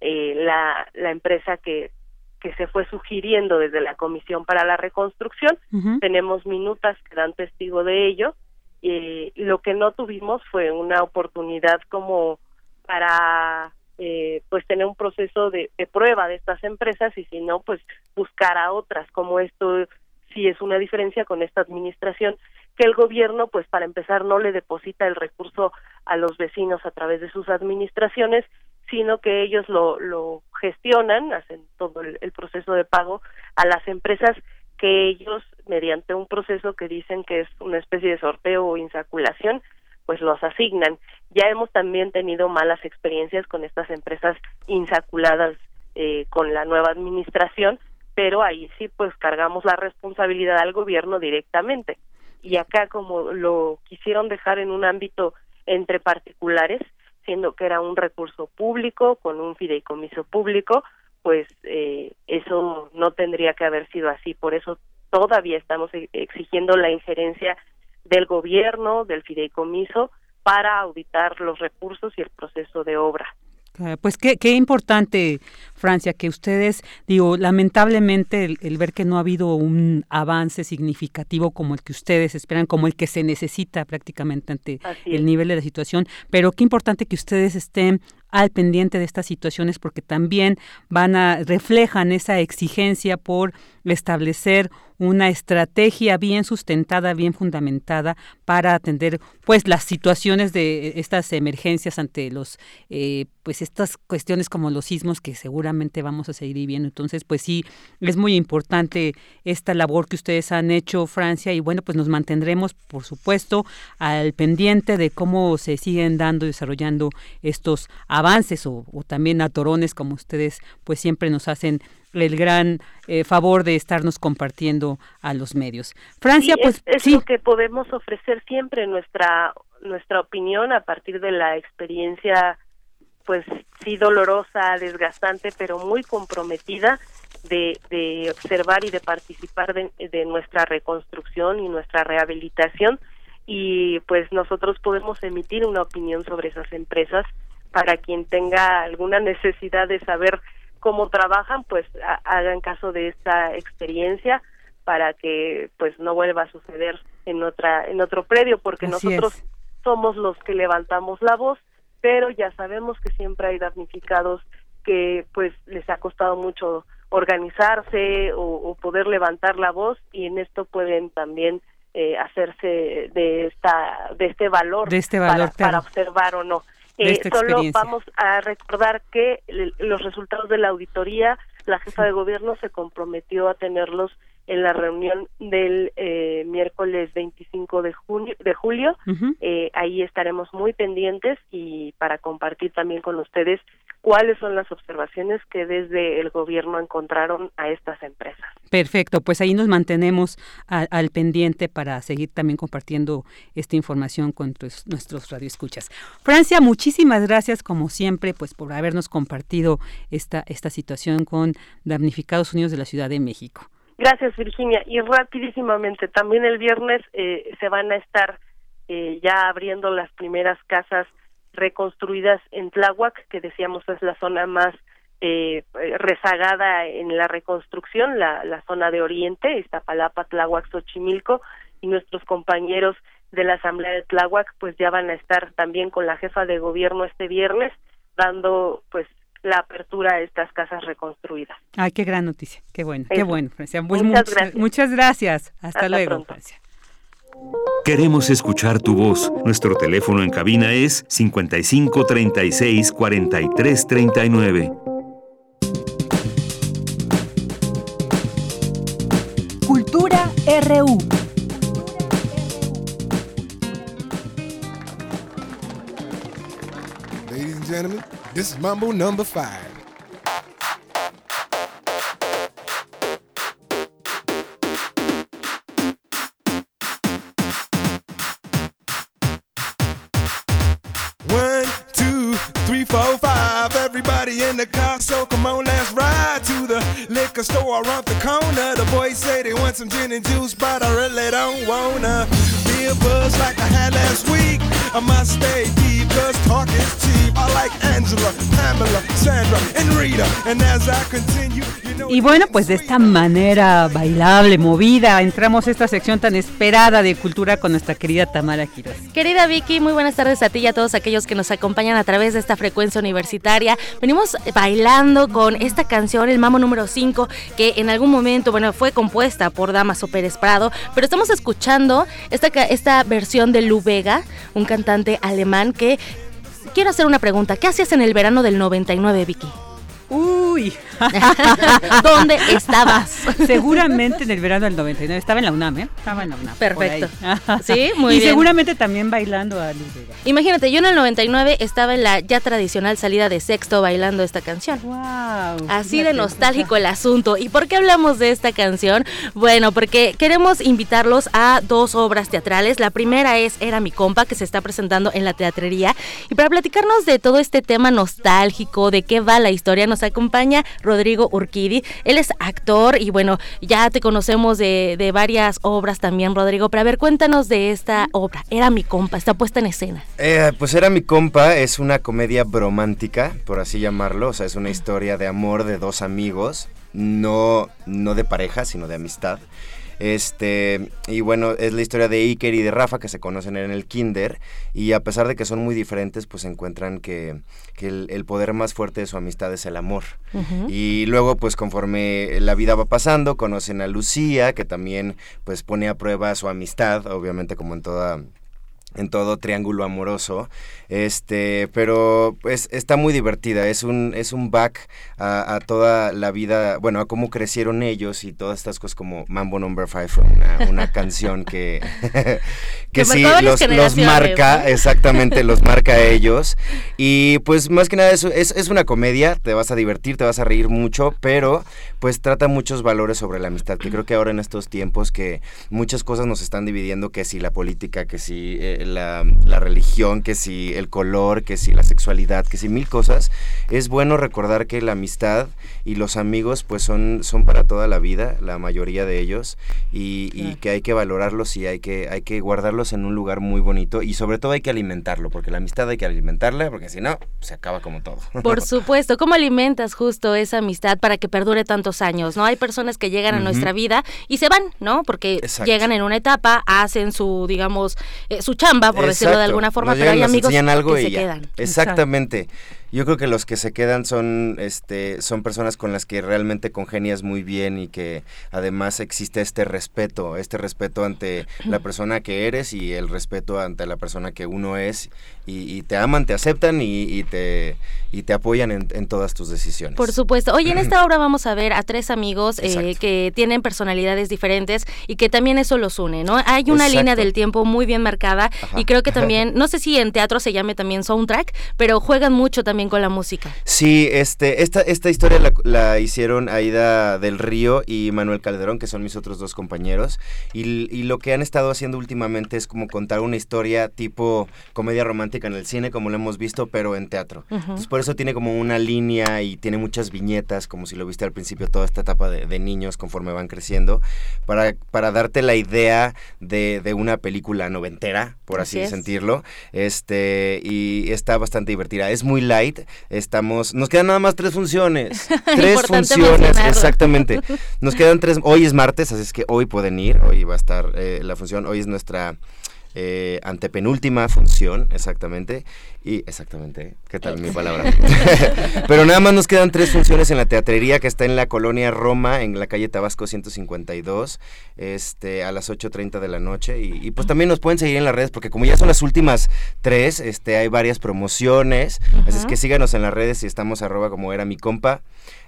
eh, la, la empresa que, que se fue sugiriendo desde la Comisión para la Reconstrucción. Tenemos minutas que dan testigo de ello. Y lo que no tuvimos fue una oportunidad como para eh, pues tener un proceso de, prueba de estas empresas y si no pues buscar a otras como esto sí es una diferencia con esta administración que el gobierno pues para empezar no le deposita el recurso a los vecinos a través de sus administraciones sino que ellos lo, gestionan hacen todo el proceso de pago a las empresas que ellos mediante un proceso que dicen que es una especie de sorteo o insaculación pues los asignan. Ya hemos también tenido malas experiencias con estas empresas insaculadas eh, con la nueva administración, pero ahí sí pues cargamos la responsabilidad al gobierno directamente. Y acá como lo quisieron dejar en un ámbito entre particulares, siendo que era un recurso público con un fideicomiso público, pues eh, eso no tendría que haber sido así. Por eso todavía estamos e-, exigiendo la injerencia del gobierno, del fideicomiso, para auditar los recursos y el proceso de obra. Pues qué, qué importante, Francia, que ustedes, digo, lamentablemente el, ver que no ha habido un avance significativo como el que ustedes esperan, como el que se necesita prácticamente ante el nivel de la situación, pero qué importante que ustedes estén al pendiente de estas situaciones porque también van a reflejan esa exigencia por establecer una estrategia bien sustentada, bien fundamentada para atender pues las situaciones de estas emergencias ante los eh, pues estas cuestiones como los sismos que seguramente vamos a seguir viviendo. Entonces, pues sí, es muy importante esta labor que ustedes han hecho, Francia, y bueno, pues nos mantendremos, por supuesto, al pendiente de cómo se siguen dando y desarrollando estos avances o, también atorones como ustedes pues siempre nos hacen el gran eh, favor de estarnos compartiendo a los medios. Francia, pues es, lo que podemos ofrecer siempre nuestra nuestra opinión a partir de la experiencia pues sí dolorosa, desgastante, pero muy comprometida de, de observar y de participar de, de nuestra reconstrucción y nuestra rehabilitación y pues nosotros podemos emitir una opinión sobre esas empresas para quien tenga alguna necesidad de saber cómo trabajan, pues hagan caso de esta experiencia para que pues no vuelva a suceder en otra en otro predio porque nosotros somos los que levantamos la voz, pero ya sabemos que siempre hay damnificados que pues les ha costado mucho organizarse o, poder levantar la voz y en esto pueden también eh, hacerse de esta de este valor, de este valor para observar o no eh, solo vamos a recordar que los resultados de la auditoría, la jefa de gobierno se comprometió a tenerlos en la reunión del eh, miércoles 25 de, junio, de julio. eh, ahí estaremos muy pendientes y para compartir también con ustedes cuáles son las observaciones que desde el gobierno encontraron a estas empresas. Perfecto, pues ahí nos mantenemos al pendiente para seguir también compartiendo esta información con nuestros radioescuchas. Francia, muchísimas gracias como siempre pues por habernos compartido esta, esta situación con Damnificados Unidos de la Ciudad de México. Gracias Virginia. Y rapidísimamente, también el viernes eh, se van a estar eh, ya abriendo las primeras casas reconstruidas en Tláhuac, que decíamos es la zona más eh, rezagada en la reconstrucción, la, la zona de Oriente, Iztapalapa, Tláhuac, Xochimilco, y nuestros compañeros de la Asamblea de Tláhuac pues ya van a estar también con la jefa de gobierno este viernes dando pues la apertura a estas casas reconstruidas. Ay, qué gran noticia, qué bueno, qué bueno, Francia. Pues muchas, gracias. Muchas gracias. Hasta, luego, Francia. Queremos escuchar tu voz. Nuestro teléfono en cabina es 55 36 43 39. Cultura RU. Ladies and gentlemen, this is Mambo number 5. Party in the car, so come on, let's ride to the liquor store around the corner. The boys say they want some gin and juice, but I really don't wanna. Be a buzz like I had last week. I must stay deep, cause talk is cheap. I like Angela, Pamela, Sandra, and Rita. And as I continue, you know. Y bueno, pues de esta manera bailable, movida, entramos a esta sección tan esperada de cultura con nuestra querida Tamara Quiroz. Querida Vicky, muy buenas tardes a ti y a todos aquellos que nos acompañan a través de esta frecuencia universitaria. Venimos bailando con esta canción, el Mamo número 5, que en algún momento, bueno, fue compuesta por Damaso Pérez Prado, pero estamos escuchando esta, esta versión de Lu Vega, un cantante alemán que... Quiero hacer una pregunta, ¿qué hacías en el verano del 99, Vicky? Uy, ¿dónde estabas? Seguramente en el verano del 99. Estaba en la UNAM, ¿eh? Estaba en la UNAM. Perfecto. Sí, muy y bien. Y seguramente también bailando a Luz Vega. Imagínate, yo en el 99 estaba en la ya tradicional salida de sexto bailando esta canción. Wow. Así de nostálgico el asunto. ¿Y por qué hablamos de esta canción? Bueno, porque queremos invitarlos a dos obras teatrales. La primera es Era mi compa, que se está presentando en la teatrería. Y para platicarnos de todo este tema nostálgico, de qué va la historia, nos acompaña Rodrigo Urquidi. Él es actor y bueno, ya te conocemos de, de, varias obras también, Rodrigo. Pero a ver, cuéntanos de esta obra. Era mi compa, está puesta en escena. Eh, pues Era mi compa, es una comedia bromántica, por así llamarlo. O sea, es una historia de amor de dos amigos, no, no de pareja, sino de amistad. Este, y bueno, es la historia de Iker y de Rafa que se conocen en el kinder y a pesar de que son muy diferentes, pues encuentran que, que el, el, poder más fuerte de su amistad es el amor. Uh -huh. Y luego, pues conforme la vida va pasando, conocen a Lucía, que también pues pone a prueba su amistad, obviamente como en toda en todo triángulo amoroso. Este pero pues está muy divertida. Es un es un back a, a, toda la vida bueno a cómo crecieron ellos y todas estas cosas como Mambo Number no. 5 una, una canción que que, que sí los, los, marca exactamente los marca a ellos. Y pues más que nada es, es, es una comedia te vas a divertir te vas a reír mucho pero pues trata muchos valores sobre la amistad que creo que ahora en estos tiempos que muchas cosas nos están dividiendo que si la política que si eh, la, la, religión, que si el color, que si la sexualidad, que si mil cosas, es bueno recordar que la amistad y los amigos pues son, son para toda la vida, la mayoría de ellos, y, y que hay que valorarlos y hay que, hay que guardarlos en un lugar muy bonito y sobre todo hay que alimentarlo, porque la amistad hay que alimentarla, porque si no, se acaba como todo. Por supuesto, ¿cómo alimentas justo esa amistad para que perdure tantos años? ¿No? Hay personas que llegan a uh -huh. nuestra vida y se van, ¿no? Porque Exacto. llegan en una etapa, hacen su, digamos, eh, su chamba, por Exacto. decirlo de alguna forma, pero hay amigos algo que se quedan. Exactamente. Yo creo que los que se quedan son, este, son personas con las que realmente congenias muy bien y que además existe este respeto, este respeto ante la persona que eres y el respeto ante la persona que uno es y, y te aman, te aceptan y, y, te, y te apoyan en, en, todas tus decisiones. Por supuesto. Oye, en esta obra vamos a ver a tres amigos eh, que tienen personalidades diferentes y que también eso los une, ¿no? Hay una Exacto. línea del tiempo muy bien marcada Ajá. y creo que también, no sé si en teatro se llame también soundtrack, pero juegan mucho también con la música. Sí, este, esta, esta historia la, la, hicieron Aida del Río y Manuel Calderón, que son mis otros dos compañeros, y, y, lo que han estado haciendo últimamente es como contar una historia tipo comedia romántica en el cine, como lo hemos visto, pero en teatro. Uh -huh. Entonces, por eso tiene como una línea y tiene muchas viñetas, como si lo viste al principio, toda esta etapa de, de niños conforme van creciendo, para, para darte la idea de, de una película noventera, por así, así sentirlo, este, y está bastante divertida. Es muy light, estamos, nos quedan nada más tres funciones, tres funciones, exactamente. Nos quedan tres, hoy es martes, así es que hoy pueden ir, hoy va a estar eh, la función, hoy es nuestra eh, antepenúltima función, exactamente. Y exactamente, ¿qué tal mi palabra? Pero nada más nos quedan tres funciones en la teatrería que está en la colonia Roma, en la calle Tabasco 152, este, a las 8.30 de la noche. Y, y, pues también nos pueden seguir en las redes, porque como ya son las últimas tres, este, hay varias promociones. Uh -huh. Así es que síganos en las redes y estamos arroba como era mi compa.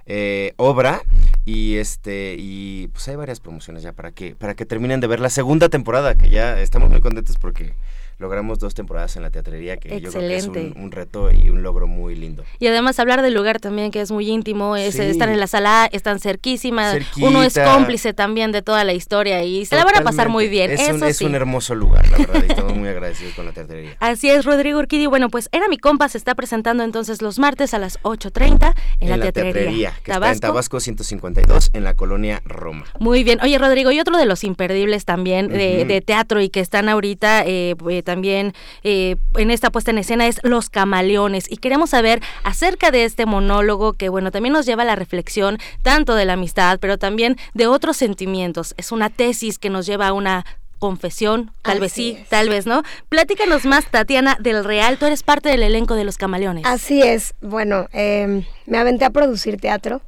Eh, obra y este y pues hay varias promociones ya para que para que terminen de ver la segunda temporada que ya estamos muy contentos porque logramos dos temporadas en la teatrería, que yo creo que es un, reto y un logro muy lindo. Y además hablar del lugar también, que es muy íntimo, es, están en la sala, están cerquísimas, uno es cómplice también de toda la historia y se la van a pasar muy bien. Es, un, es un hermoso lugar, la verdad, y estamos muy agradecidos con la teatrería. Así es, Rodrigo Urquidi. Bueno, pues Era mi compa se está presentando entonces los martes a las 8.30 en, en, la, teatrería. que está en Tabasco 152, en la colonia Roma. Muy bien. Oye, Rodrigo, y otro de los imperdibles también de, teatro y que están ahorita eh, eh, también eh, en esta puesta en escena es Los Camaleones. Y queremos saber acerca de este monólogo que, bueno, también nos lleva a la reflexión tanto de la amistad, pero también de otros sentimientos. Es una tesis que nos lleva a una confesión, tal vez sí, tal vez no. Platícanos más, Tatiana del Real, tú eres parte del elenco de Los Camaleones. Así es, bueno, em, me aventé a producir teatro.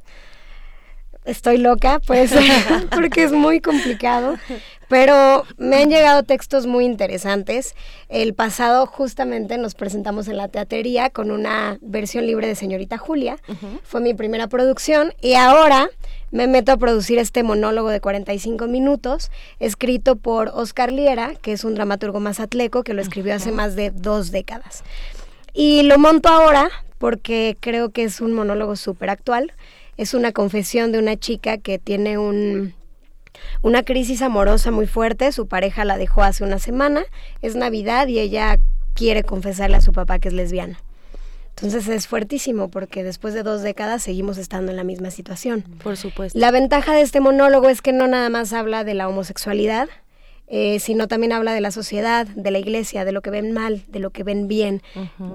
Estoy loca, pues, porque es muy complicado, pero me han llegado textos muy interesantes. El pasado justamente nos presentamos en la teatería con una versión libre de Señorita Julia. Fue mi primera producción y ahora me meto a producir este monólogo de 45 minutos, escrito por Oscar Liera, que es un dramaturgo mazatleco que lo escribió hace más de dos décadas. Y lo monto ahora porque creo que es un monólogo súper actual. Es una confesión de una chica que tiene un, una crisis amorosa muy fuerte. Su pareja la dejó hace una semana. Es Navidad y ella quiere confesarle a su papá que es lesbiana. Entonces es fuertísimo porque después de dos décadas seguimos estando en la misma situación. Por supuesto. La ventaja de este monólogo es que no nada más habla de la homosexualidad, eh, sino también habla de la sociedad, de la iglesia, de lo que ven mal, de lo que ven bien,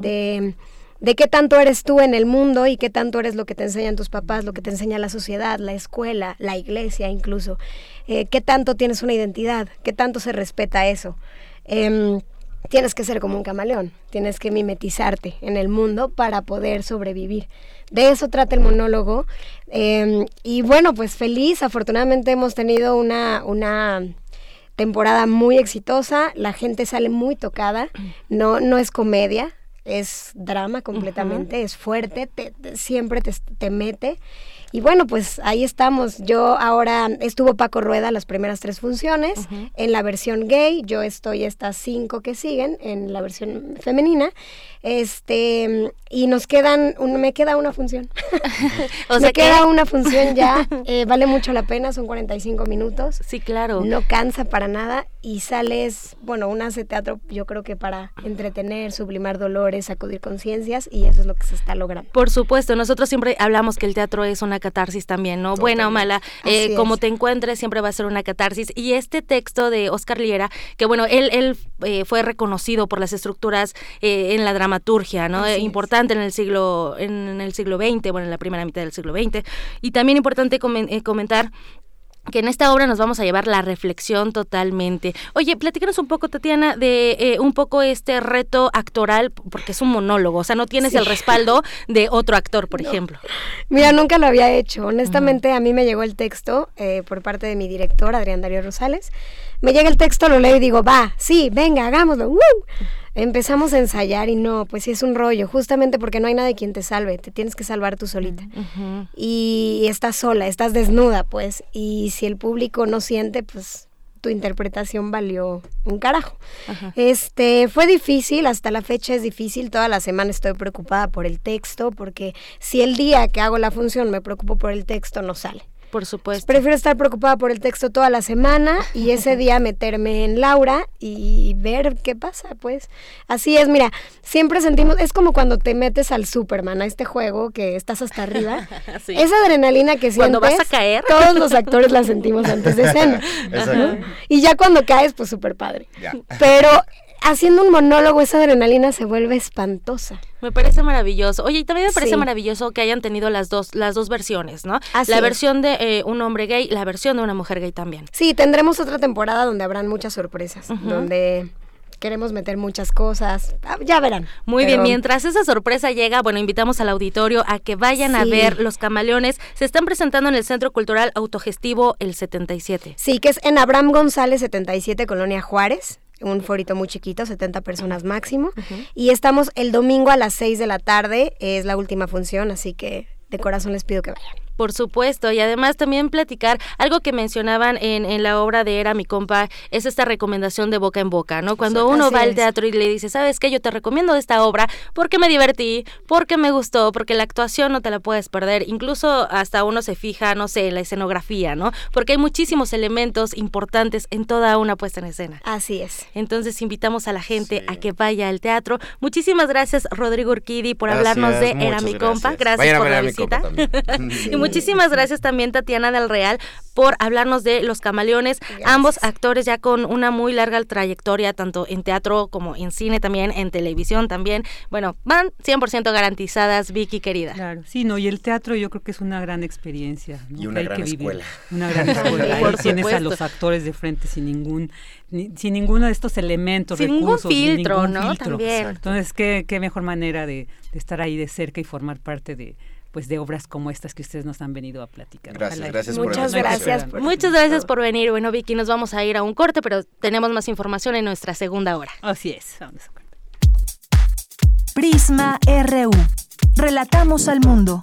de, de qué tanto eres tú en el mundo y qué tanto eres lo que te enseñan tus papás, lo que te enseña la sociedad, la escuela, la iglesia incluso, eh, qué tanto tienes una identidad, qué tanto se respeta eso. Em, tienes que ser como un camaleón, tienes que mimetizarte en el mundo para poder sobrevivir. De eso trata el monólogo. Em, y bueno, pues feliz, afortunadamente hemos tenido una, una temporada muy exitosa, la gente sale muy tocada, no, no es comedia, es drama completamente, es fuerte, siempre te, te mete. Y bueno, pues ahí estamos. Yo ahora estuvo Paco Rueda las primeras tres funciones en la versión gay. Yo estoy estas cinco que siguen en la versión femenina. Este, y nos quedan, me queda una función. o sea me queda una función ya. Eh, vale mucho la pena, son 45 minutos. Sí, claro. No cansa para nada y sales, bueno, una hace teatro yo creo que para entretener, sublimar dolores, sacudir conciencias y eso es lo que se está logrando. Por supuesto, nosotros siempre hablamos que el teatro es una catarsis también, ¿no? Buena o mala, eh, como te encuentres siempre va a ser una catarsis. Y este texto de Oscar Liera, que bueno, él, él eh, fue reconocido por las estructuras en la dramaturgia, ¿no? importante en el siglo en el siglo XX, bueno, en la primera mitad del siglo XX. Y también importante comentar que en esta obra nos vamos a llevar la reflexión totalmente. Oye, platícanos un poco, Tatiana, de eh, un poco este reto actoral, porque es un monólogo, o sea, no tienes el respaldo de otro actor, por ejemplo. Mira, nunca lo había hecho. Honestamente, a mí me llegó el texto eh, por parte de mi director, Adrián Darío Rosales. Me llega el texto, lo leo y digo, va, sí, venga, hagámoslo. Empezamos a ensayar y no, pues sí es un rollo, justamente porque no hay nadie quien te salve, te tienes que salvar tú solita. Y estás sola, estás desnuda, pues, y si el público no siente, pues tu interpretación valió un carajo. Este, fue difícil, hasta la fecha es difícil, toda la semana estoy preocupada por el texto, porque si el día que hago la función me preocupo por el texto, no sale. Por supuesto. Prefiero estar preocupada por el texto toda la semana y ese día meterme en Laura y ver qué pasa, pues. Así es, mira, siempre sentimos, es como cuando te metes al Superman, a este juego que estás hasta arriba. Esa adrenalina que sientes. Cuando vas a caer. Todos los actores la sentimos antes de escena. Y ya cuando caes, pues súper padre. Pero haciendo un monólogo esa adrenalina se vuelve espantosa. Me parece maravilloso. Oye, y también me parece maravilloso que hayan tenido las dos, las dos versiones, ¿no? la versión de eh, un hombre gay, la versión de una mujer gay también. Sí, tendremos otra temporada donde habrán muchas sorpresas, donde queremos meter muchas cosas. Ah, ya verán. Muy bien, mientras esa sorpresa llega, bueno, invitamos al auditorio a que vayan a ver Los Camaleones. Se están presentando en el Centro Cultural Autogestivo El 77. Sí, que es en Abraham González 77, Colonia Juárez un forito muy chiquito, 70 personas máximo. Y estamos el domingo a las 6 de la tarde, es la última función, así que de corazón les pido que vayan. Por supuesto, y además también platicar algo que mencionaban en, en la obra de Era mi compa, es esta recomendación de boca en boca, ¿no? Cuando uno va al teatro y le dice, ¿sabes qué? Yo te recomiendo esta obra porque me divertí, porque me gustó, porque la actuación no te la puedes perder, incluso hasta uno se fija, no sé, en la escenografía, ¿no? Porque hay muchísimos elementos importantes en toda una puesta en escena. Así es. Entonces invitamos a la gente a que vaya al teatro. Muchísimas gracias, Rodrigo Urquidi, por hablarnos de Era mi compa. Gracias por la visita. y muchísimas gracias también, Tatiana del Real, por hablarnos de Los Camaleones. Ambos actores ya con una muy larga trayectoria, tanto en teatro como en cine también, en televisión también. Bueno, van 100% garantizadas, Vicky querida. Claro, sí, no, y el teatro yo creo que es una gran experiencia. Y una gran escuela. Una gran escuela. Ahí tienes a los actores de frente sin ningún sin ninguno de estos elementos, sin recursos, ningún filtro, ningún ¿no? Filtro. También. Entonces, qué, qué mejor manera de, de estar ahí de cerca y formar parte de, pues de obras como estas que ustedes nos han venido a platicar. Gracias, gracias Muchas gracias. Por Muchas gracias por venir. Bueno, Vicky, nos vamos a ir a un corte, pero tenemos más información en nuestra segunda hora. Así es. Vamos a Prisma RU. Relatamos al mundo.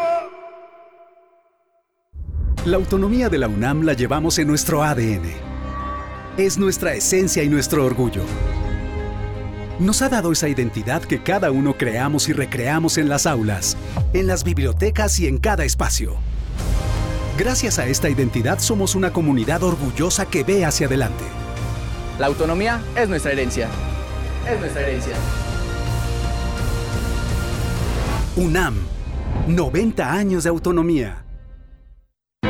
La autonomía de la UNAM la llevamos en nuestro ADN. Es nuestra esencia y nuestro orgullo. Nos ha dado esa identidad que cada uno creamos y recreamos en las aulas, en las bibliotecas y en cada espacio. Gracias a esta identidad somos una comunidad orgullosa que ve hacia adelante. La autonomía es nuestra herencia. Es nuestra herencia. UNAM, 90 años de autonomía.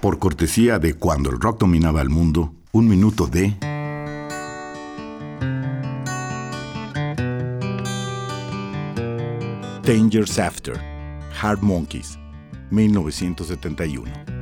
Por cortesía de cuando el rock dominaba el mundo, un minuto de... Dangers After, Hard Monkeys, 1971.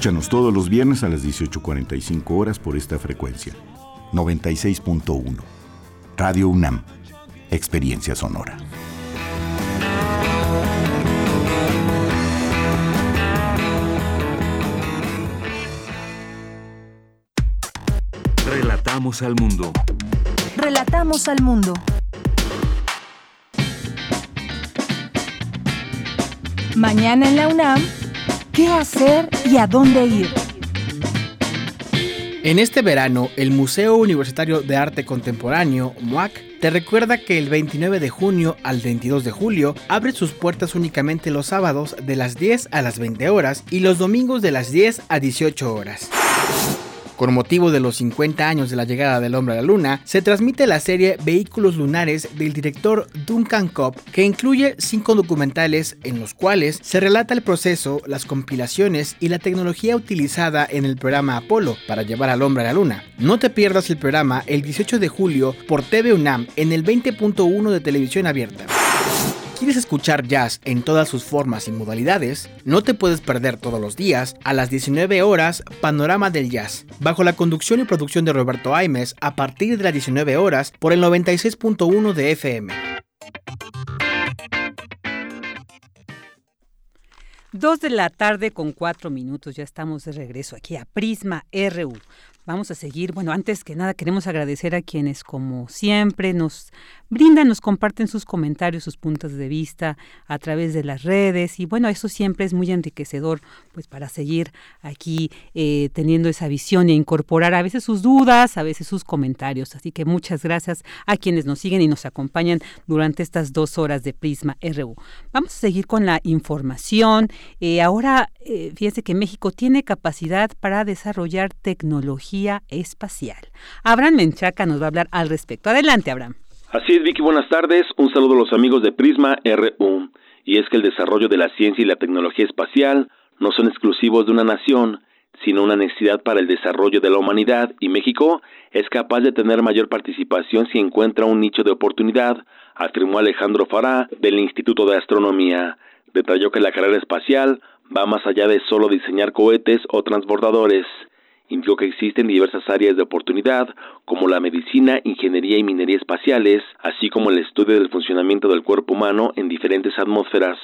Escúchanos todos los viernes a las 18.45 horas por esta frecuencia. 96.1. Radio UNAM. Experiencia sonora. Relatamos al mundo. Relatamos al mundo. Mañana en la UNAM, ¿qué hacer y a dónde ir? En este verano, el Museo Universitario de Arte Contemporáneo, MUAC, te recuerda que el 29 de junio al 22 de julio abre sus puertas únicamente los sábados de las 10 a las 20 horas y los domingos de las 10 a 18 horas. Con motivo de los 50 años de la llegada del hombre a la luna, se transmite la serie Vehículos Lunares del director Duncan Cobb, que incluye cinco documentales en los cuales se relata el proceso, las compilaciones y la tecnología utilizada en el programa Apolo para llevar al hombre a la luna. No te pierdas el programa el 18 de julio por TV UNAM en el 20.1 de televisión abierta. ¿Quieres escuchar jazz en todas sus formas y modalidades? No te puedes perder todos los días a las 19 horas Panorama del Jazz, bajo la conducción y producción de Roberto Aimes a partir de las 19 horas por el 96.1 de FM. Dos de la tarde con cuatro minutos, ya estamos de regreso aquí a Prisma RU. Vamos a seguir. Bueno, antes que nada queremos agradecer a quienes, como siempre, nos brindan, nos comparten sus comentarios, sus puntos de vista a través de las redes. Y bueno, eso siempre es muy enriquecedor, pues para seguir aquí eh, teniendo esa visión e incorporar a veces sus dudas, a veces sus comentarios. Así que muchas gracias a quienes nos siguen y nos acompañan durante estas dos horas de Prisma RU. Vamos a seguir con la información. Eh, ahora, eh, fíjense que México tiene capacidad para desarrollar tecnología espacial. Abraham Menchaca nos va a hablar al respecto. Adelante, Abraham. Así es, Vicky, buenas tardes. Un saludo a los amigos de Prisma RU. Y es que el desarrollo de la ciencia y la tecnología espacial no son exclusivos de una nación, sino una necesidad para el desarrollo de la humanidad, y México es capaz de tener mayor participación si encuentra un nicho de oportunidad, afirmó Alejandro Fará del Instituto de Astronomía. Detalló que la carrera espacial va más allá de solo diseñar cohetes o transbordadores indicó que existen diversas áreas de oportunidad, como la medicina, ingeniería y minería espaciales, así como el estudio del funcionamiento del cuerpo humano en diferentes atmósferas,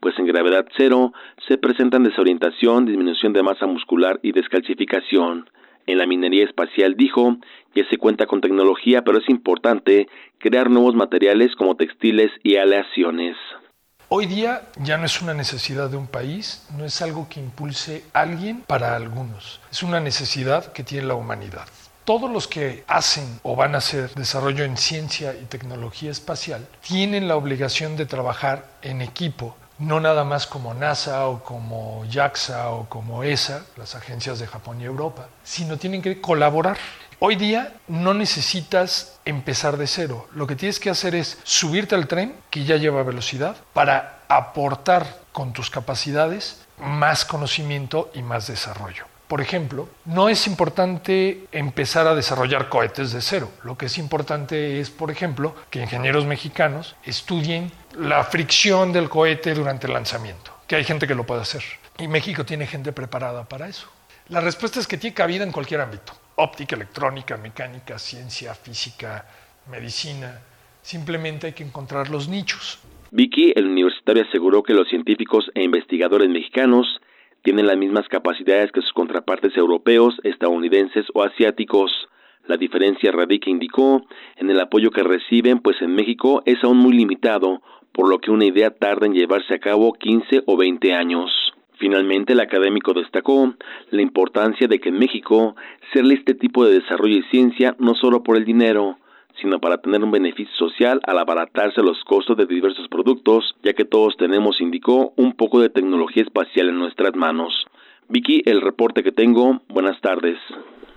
pues en gravedad cero se presentan desorientación, disminución de masa muscular y descalcificación. En la minería espacial dijo, ya se cuenta con tecnología, pero es importante crear nuevos materiales como textiles y aleaciones. Hoy día ya no es una necesidad de un país, no es algo que impulse alguien para algunos, es una necesidad que tiene la humanidad. Todos los que hacen o van a hacer desarrollo en ciencia y tecnología espacial tienen la obligación de trabajar en equipo, no nada más como NASA o como JAXA o como ESA, las agencias de Japón y Europa, sino tienen que colaborar. Hoy día no necesitas empezar de cero. Lo que tienes que hacer es subirte al tren que ya lleva velocidad para aportar con tus capacidades más conocimiento y más desarrollo. Por ejemplo, no es importante empezar a desarrollar cohetes de cero. Lo que es importante es, por ejemplo, que ingenieros mexicanos estudien la fricción del cohete durante el lanzamiento, que hay gente que lo puede hacer. Y México tiene gente preparada para eso. La respuesta es que tiene cabida en cualquier ámbito óptica, electrónica, mecánica, ciencia, física, medicina. Simplemente hay que encontrar los nichos. Vicky, el universitario aseguró que los científicos e investigadores mexicanos tienen las mismas capacidades que sus contrapartes europeos, estadounidenses o asiáticos. La diferencia radica, indicó, en el apoyo que reciben, pues en México es aún muy limitado, por lo que una idea tarda en llevarse a cabo 15 o 20 años. Finalmente, el académico destacó la importancia de que en México se este tipo de desarrollo y ciencia no solo por el dinero, sino para tener un beneficio social al abaratarse los costos de diversos productos, ya que todos tenemos, indicó, un poco de tecnología espacial en nuestras manos. Vicky, el reporte que tengo. Buenas tardes.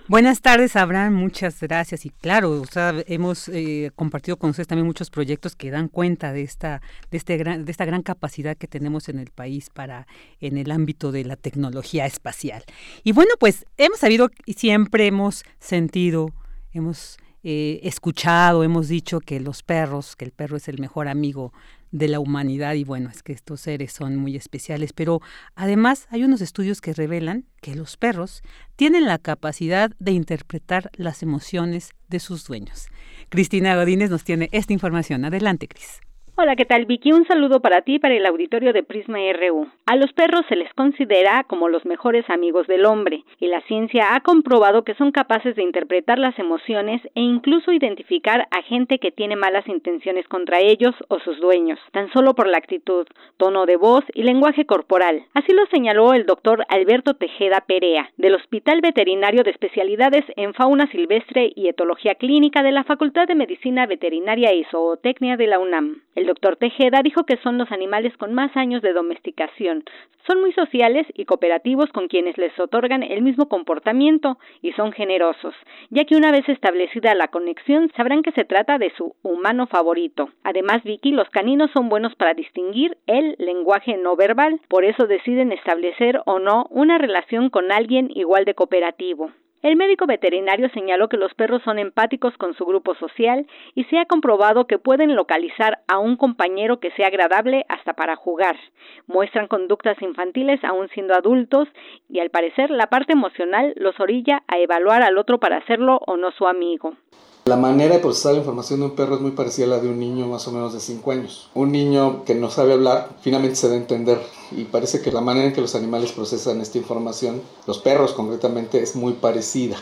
Buenas tardes, Abraham. Muchas gracias. Y claro, hemos eh, compartido con ustedes también muchos proyectos que dan cuenta de esta, de, este gran, de esta gran capacidad que tenemos en el país para en el ámbito de la tecnología espacial. Y bueno, pues hemos sabido y siempre hemos sentido, hemos eh, escuchado, hemos dicho que los perros, que el perro es el mejor amigo de la humanidad y bueno, es que estos seres son muy especiales, pero además hay unos estudios que revelan que los perros tienen la capacidad de interpretar las emociones de sus dueños. Cristina Godínez nos tiene esta información. Adelante, Cris. Hola, ¿qué tal Vicky? Un saludo para ti y para el auditorio de Prisma RU. A los perros se les considera como los mejores amigos del hombre, y la ciencia ha comprobado que son capaces de interpretar las emociones e incluso identificar a gente que tiene malas intenciones contra ellos o sus dueños, tan solo por la actitud, tono de voz y lenguaje corporal. Así lo señaló el doctor Alberto Tejeda Perea, del Hospital Veterinario de Especialidades en Fauna Silvestre y Etología Clínica de la Facultad de Medicina Veterinaria y Zootecnia de la UNAM. Doctor Tejeda dijo que son los animales con más años de domesticación. Son muy sociales y cooperativos con quienes les otorgan el mismo comportamiento y son generosos, ya que una vez establecida la conexión sabrán que se trata de su humano favorito. Además, Vicky, los caninos son buenos para distinguir el lenguaje no verbal, por eso deciden establecer o no una relación con alguien igual de cooperativo. El médico veterinario señaló que los perros son empáticos con su grupo social y se ha comprobado que pueden localizar a un compañero que sea agradable hasta para jugar. Muestran conductas infantiles aún siendo adultos y al parecer la parte emocional los orilla a evaluar al otro para hacerlo o no su amigo. La manera de procesar la información de un perro es muy parecida a la de un niño más o menos de 5 años. Un niño que no sabe hablar finalmente se da a entender y parece que la manera en que los animales procesan esta información, los perros concretamente, es muy parecida.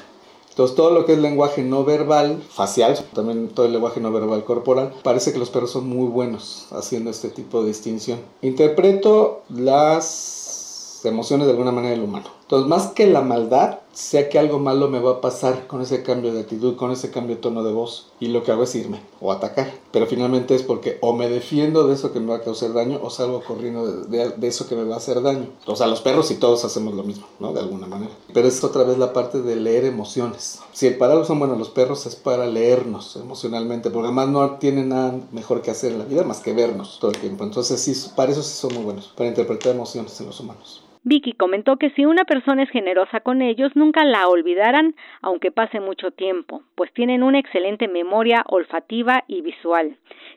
Entonces todo lo que es lenguaje no verbal, facial, también todo el lenguaje no verbal corporal, parece que los perros son muy buenos haciendo este tipo de distinción. Interpreto las emociones de alguna manera del humano. Entonces más que la maldad, sé que algo malo me va a pasar con ese cambio de actitud, con ese cambio de tono de voz. Y lo que hago es irme o atacar. Pero finalmente es porque o me defiendo de eso que me va a causar daño o salgo corriendo de, eso que me va a hacer daño. O sea, los perros y todos hacemos lo mismo, ¿no? De alguna manera. Pero es otra vez la parte de leer emociones. Si el para algo son buenos los perros es para leernos emocionalmente, porque además no tienen nada mejor que hacer en la vida más que vernos todo el tiempo. Entonces sí, para eso sí son muy buenos, para interpretar emociones en los humanos. Vicky comentó que si una persona es generosa con ellos, nunca la olvidarán, aunque pase mucho tiempo, pues tienen una excelente memoria olfativa y visual.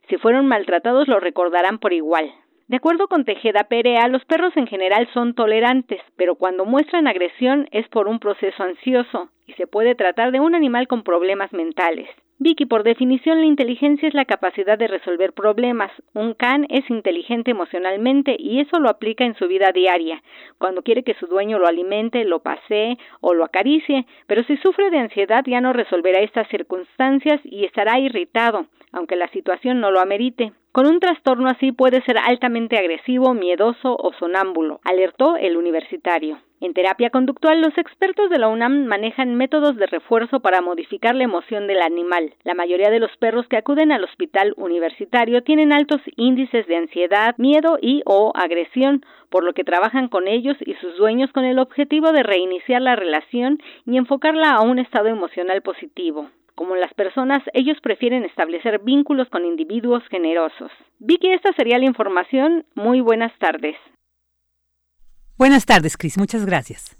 Si fueron maltratados, lo recordarán por igual. De acuerdo con Tejeda Perea, los perros en general son tolerantes, pero cuando muestran agresión es por un proceso ansioso y se puede tratar de un animal con problemas mentales. Vicky, por definición, la inteligencia es la capacidad de resolver problemas. Un can es inteligente emocionalmente y eso lo aplica en su vida diaria, cuando quiere que su dueño lo alimente, lo pasee o lo acaricie, pero si sufre de ansiedad ya no resolverá estas circunstancias y estará irritado, aunque la situación no lo amerite. Con un trastorno así puede ser altamente agresivo, miedoso o sonámbulo, alertó el universitario. En terapia conductual, los expertos de la UNAM manejan métodos de refuerzo para modificar la emoción del animal. La mayoría de los perros que acuden al hospital universitario tienen altos índices de ansiedad, miedo y o agresión, por lo que trabajan con ellos y sus dueños con el objetivo de reiniciar la relación y enfocarla a un estado emocional positivo. Como las personas, ellos prefieren establecer vínculos con individuos generosos. Vicky, esta sería la información. Muy buenas tardes. Buenas tardes, Cris. Muchas gracias.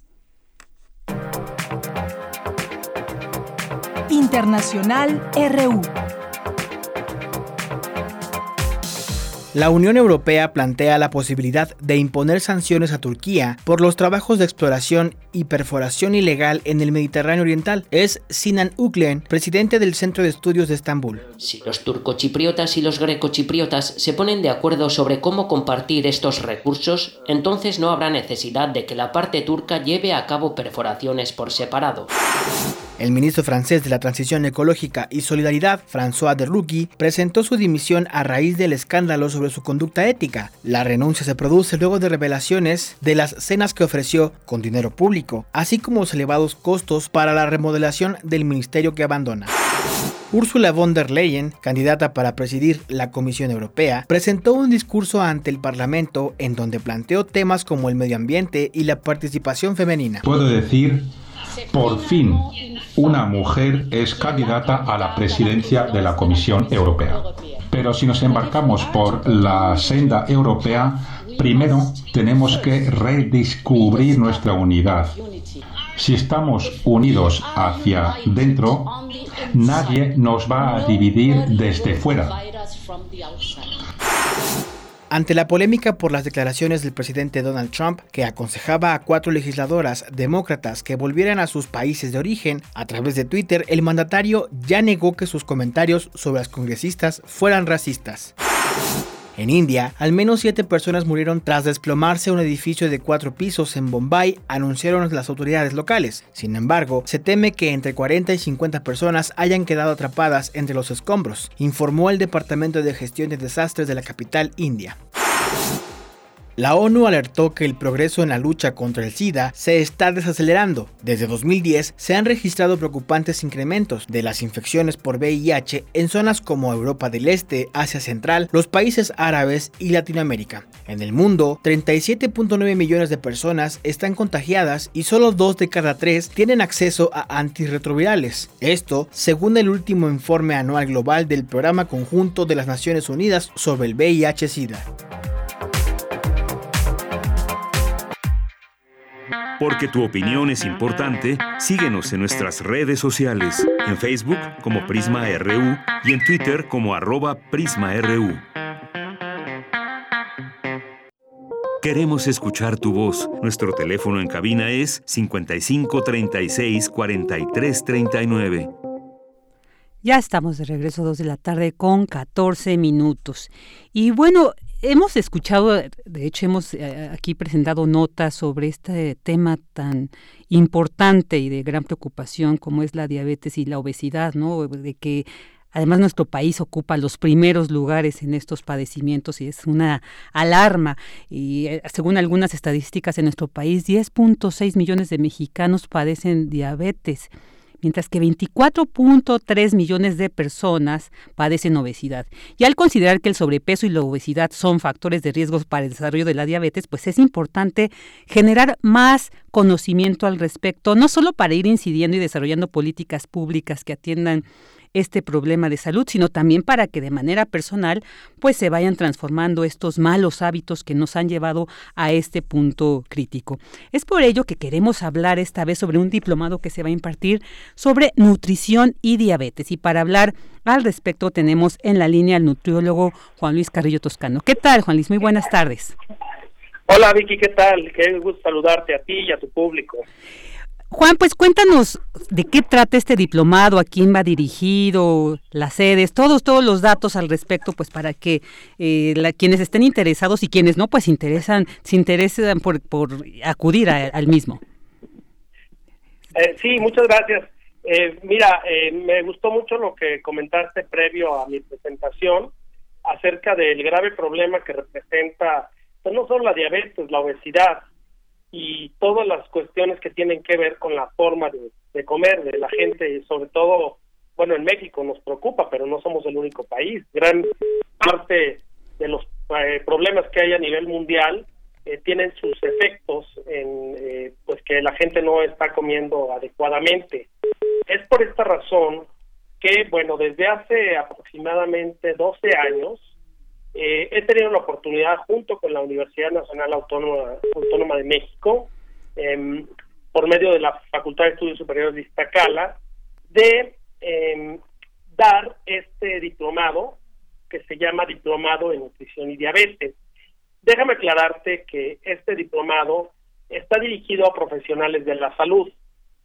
Internacional RU. La Unión Europea plantea la posibilidad de imponer sanciones a Turquía por los trabajos de exploración y perforación ilegal en el Mediterráneo Oriental. Es Sinan Uklen, presidente del Centro de Estudios de Estambul. Si los turcochipriotas y los grecochipriotas se ponen de acuerdo sobre cómo compartir estos recursos, entonces no habrá necesidad de que la parte turca lleve a cabo perforaciones por separado. El ministro francés de la Transición Ecológica y Solidaridad, François Derlucky, presentó su dimisión a raíz del escándalo sobre su conducta ética. La renuncia se produce luego de revelaciones de las cenas que ofreció con dinero público, así como los elevados costos para la remodelación del ministerio que abandona. Ursula von der Leyen, candidata para presidir la Comisión Europea, presentó un discurso ante el Parlamento en donde planteó temas como el medio ambiente y la participación femenina. Puedo decir por fin, una mujer es candidata a la presidencia de la Comisión Europea. Pero si nos embarcamos por la senda europea, primero tenemos que redescubrir nuestra unidad. Si estamos unidos hacia dentro, nadie nos va a dividir desde fuera. Ante la polémica por las declaraciones del presidente Donald Trump, que aconsejaba a cuatro legisladoras demócratas que volvieran a sus países de origen, a través de Twitter, el mandatario ya negó que sus comentarios sobre las congresistas fueran racistas. En India, al menos siete personas murieron tras desplomarse un edificio de cuatro pisos en Bombay, anunciaron las autoridades locales. Sin embargo, se teme que entre 40 y 50 personas hayan quedado atrapadas entre los escombros, informó el Departamento de Gestión de Desastres de la capital india. La ONU alertó que el progreso en la lucha contra el SIDA se está desacelerando. Desde 2010 se han registrado preocupantes incrementos de las infecciones por VIH en zonas como Europa del Este, Asia Central, los países árabes y Latinoamérica. En el mundo, 37.9 millones de personas están contagiadas y solo 2 de cada 3 tienen acceso a antirretrovirales. Esto, según el último informe anual global del Programa Conjunto de las Naciones Unidas sobre el VIH-Sida. Porque tu opinión es importante, síguenos en nuestras redes sociales, en Facebook como Prisma RU y en Twitter como arroba PrismaRU. Queremos escuchar tu voz. Nuestro teléfono en cabina es 55 36 43 39. Ya estamos de regreso a 2 de la tarde con 14 minutos. Y bueno, hemos escuchado, de hecho hemos eh, aquí presentado notas sobre este tema tan importante y de gran preocupación como es la diabetes y la obesidad, ¿no? De que Además, nuestro país ocupa los primeros lugares en estos padecimientos y es una alarma. Y eh, según algunas estadísticas en nuestro país, 10.6 millones de mexicanos padecen diabetes mientras que 24.3 millones de personas padecen obesidad. Y al considerar que el sobrepeso y la obesidad son factores de riesgo para el desarrollo de la diabetes, pues es importante generar más conocimiento al respecto, no solo para ir incidiendo y desarrollando políticas públicas que atiendan este problema de salud, sino también para que de manera personal pues se vayan transformando estos malos hábitos que nos han llevado a este punto crítico. Es por ello que queremos hablar esta vez sobre un diplomado que se va a impartir sobre nutrición y diabetes. Y para hablar al respecto tenemos en la línea al nutriólogo Juan Luis Carrillo Toscano. ¿Qué tal, Juan Luis? Muy buenas tardes. Hola Vicky, ¿qué tal? Qué gusto saludarte a ti y a tu público. Juan, pues cuéntanos de qué trata este diplomado, a quién va dirigido, las sedes, todos, todos los datos al respecto, pues para que eh, quienes estén interesados y quienes no, pues interesan, se interesan por, por acudir al mismo. Eh, sí, muchas gracias. Eh, mira, me gustó mucho lo que comentaste previo a mi presentación acerca del grave problema que representa, pues no solo la diabetes, la obesidad, y todas las cuestiones que tienen que ver con la forma de, comer de la gente, y sobre todo, bueno, en México nos preocupa, pero no somos el único país. Gran parte de los eh, problemas que hay a nivel mundial eh, tienen sus efectos en eh, pues que la gente no está comiendo adecuadamente. Es por esta razón que, bueno, desde hace aproximadamente 12 años, eh, he tenido la oportunidad, junto con la Universidad Nacional Autónoma, de México, em, por medio de la Facultad de Estudios Superiores de Iztacala, de em, dar este diplomado que se llama Diplomado en Nutrición y Diabetes. Déjame aclararte que este diplomado está dirigido a profesionales de la salud.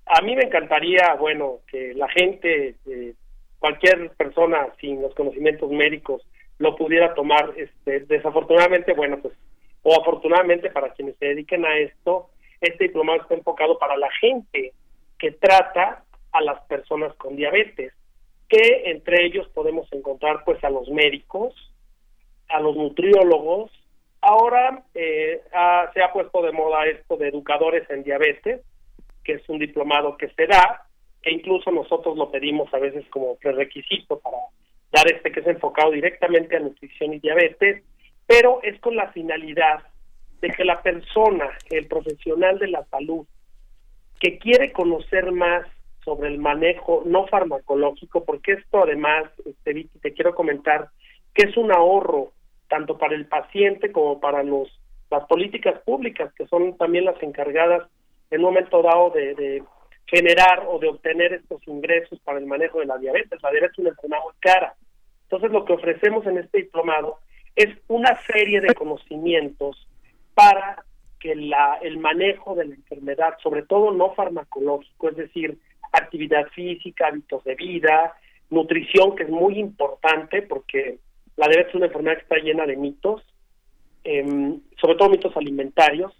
A mí me encantaría, bueno, que la gente, eh, cualquier persona sin los conocimientos médicos, lo pudiera tomar. Este, desafortunadamente, bueno, pues, o afortunadamente para quienes se dediquen a esto, este diplomado está enfocado para la gente que trata a las personas con diabetes, que entre ellos podemos encontrar pues a los médicos, a los nutriólogos, ahora eh, se ha puesto de moda esto de educadores en diabetes, que es un diplomado que se da, e incluso nosotros lo pedimos a veces como prerequisito para dar este que es enfocado directamente a nutrición y diabetes, pero es con la finalidad de que la persona, el profesional de la salud, que quiere conocer más sobre el manejo no farmacológico, porque esto además, este, te quiero comentar que es un ahorro tanto para el paciente como para los las políticas públicas, que son también las encargadas en un momento dado de, de generar o de obtener estos ingresos para el manejo de la diabetes. La diabetes es una enfermedad muy cara. Entonces, lo que ofrecemos en este diplomado es una serie de conocimientos para que la, el manejo de la enfermedad, sobre todo no farmacológico, es decir, actividad física, hábitos de vida, nutrición, que es muy importante porque la diabetes es una enfermedad que está llena de mitos, em, sobre todo mitos alimentarios,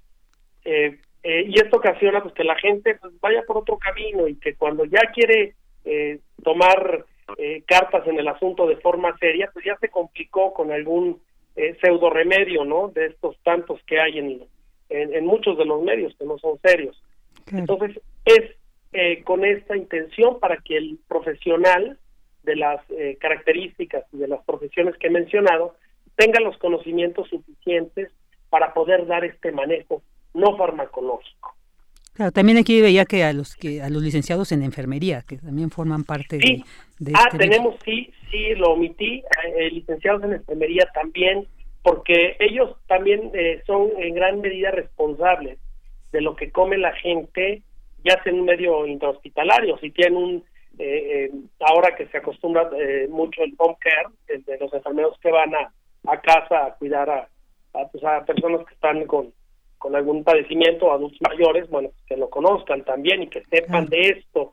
eh, eh, y esto ocasiona pues que la gente pues, vaya por otro camino y que cuando ya quiere eh, tomar eh, cartas en el asunto de forma seria, pues ya se complicó con algún eh, pseudo remedio, ¿no? De estos tantos que hay en, en, muchos de los medios que no son serios. Entonces, es eh, con esta intención para que el profesional de las eh, características y de las profesiones que he mencionado tenga los conocimientos suficientes para poder dar este manejo no farmacológico. Claro, también aquí veía que a los que a los licenciados en enfermería, que también forman parte de, Ah, este tenemos, sí, sí, lo omití, eh, licenciados en enfermería también, porque ellos también eh, son en gran medida responsables de lo que come la gente, ya sea en un medio intrahospitalario, si tienen un, eh, ahora que se acostumbra mucho el home care, el de los enfermeros que van a, a casa a cuidar a, a, pues, a personas que están con con algún padecimiento, adultos mayores, bueno, que lo conozcan también y que sepan de esto.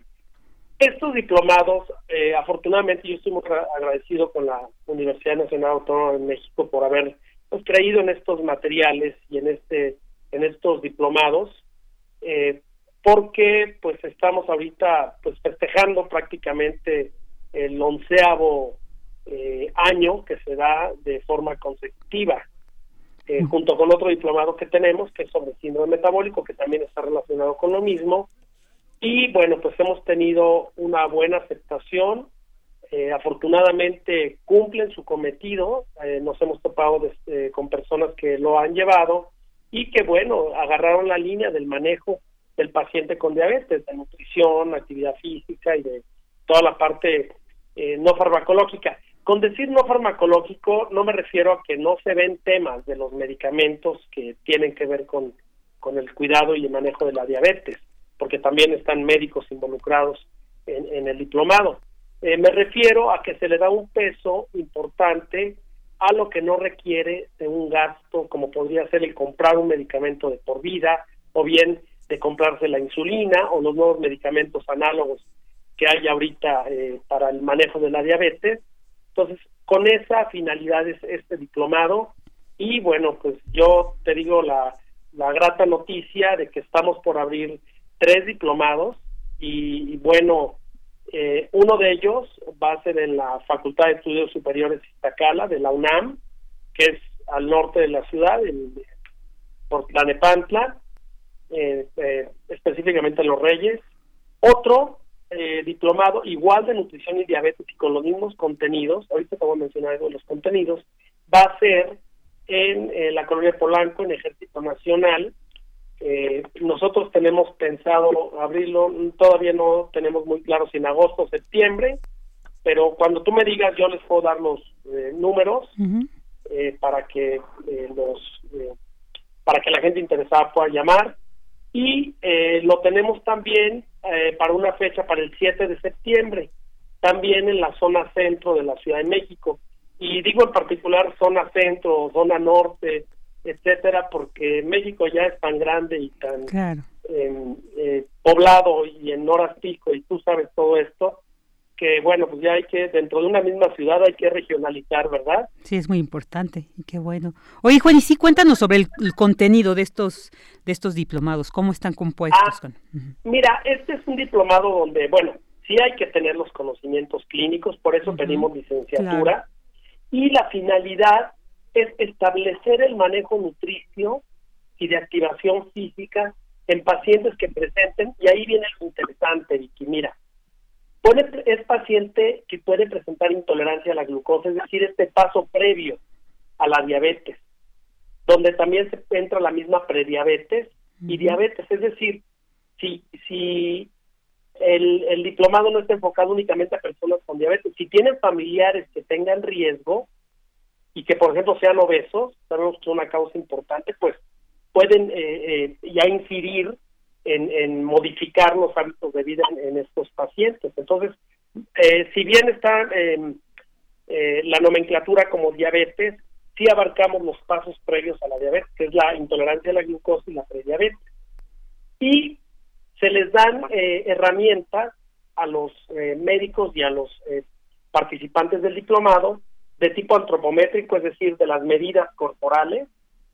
Estos diplomados, eh, afortunadamente yo estoy muy agradecido con la Universidad Nacional Autónoma de México por haber pues, creído en estos materiales y en este en estos diplomados, eh, porque pues estamos ahorita pues festejando prácticamente el onceavo eh, año que se da de forma consecutiva eh, junto con otro diplomado que tenemos, que es sobre síndrome metabólico, que también está relacionado con lo mismo. Y bueno, pues hemos tenido una buena aceptación. Eh, afortunadamente cumplen su cometido. Eh, nos hemos topado con personas que lo han llevado y que, bueno, agarraron la línea del manejo del paciente con diabetes, de nutrición, actividad física y de toda la parte no farmacológica. Con decir no farmacológico no me refiero a que no se ven temas de los medicamentos que tienen que ver con, con el cuidado y el manejo de la diabetes, porque también están médicos involucrados en, el diplomado. Eh, me refiero a que se le da un peso importante a lo que no requiere de un gasto como podría ser el comprar un medicamento de por vida o bien de comprarse la insulina o los nuevos medicamentos análogos que hay ahorita eh, para el manejo de la diabetes entonces, con esa finalidad es este diplomado y bueno, pues yo te digo la, la grata noticia de que estamos por abrir tres diplomados y, bueno, eh, uno de ellos va a ser en la Facultad de Estudios Superiores Iztacala de la UNAM, que es al norte de la ciudad, en, por Tlanepantla, eh, eh, específicamente en Los Reyes. Otro eh, diplomado igual de nutrición y diabetes y con los mismos contenidos, ahorita te voy a mencionar algo de los contenidos, va a ser en eh, la colonia Polanco, en Ejército Nacional. Eh, nosotros tenemos pensado abrirlo, todavía no tenemos muy claro si en agosto o septiembre, pero cuando tú me digas yo les puedo dar los números para que los para que la gente interesada pueda llamar y lo tenemos también eh, para una fecha para el 7 de septiembre, también en la zona centro de la Ciudad de México. Y digo en particular zona centro, zona norte, etcétera, porque México ya es tan grande y tan em, eh, poblado y en horas pico, y tú sabes todo esto, que bueno, pues ya hay que, dentro de una misma ciudad hay que regionalizar, ¿verdad? Sí, es muy importante y qué bueno. Oye, Juan, y sí, cuéntanos sobre el, contenido de estos, de estos diplomados, cómo están compuestos. Ah, mira, este es un diplomado donde, bueno, sí hay que tener los conocimientos clínicos, por eso pedimos licenciatura, y la finalidad es establecer el manejo nutricio y de activación física en pacientes que presenten, y ahí viene lo interesante, Vicky, mira, es paciente que puede presentar intolerancia a la glucosa, es decir, este paso previo a la diabetes, donde también se entra la misma prediabetes y diabetes, es decir, si, si el, el diplomado no está enfocado únicamente a personas con diabetes, si tienen familiares que tengan riesgo y que, por ejemplo, sean obesos, sabemos que es una causa importante, pues pueden eh, eh, ya incidir en, modificar los hábitos de vida en, estos pacientes. Entonces, eh, si bien está em, eh, la nomenclatura como diabetes, sí abarcamos los pasos previos a la diabetes, que es la intolerancia a la glucosa y la prediabetes. Y se les dan eh, herramientas a los médicos y a los participantes del diplomado de tipo antropométrico, es decir, de las medidas corporales,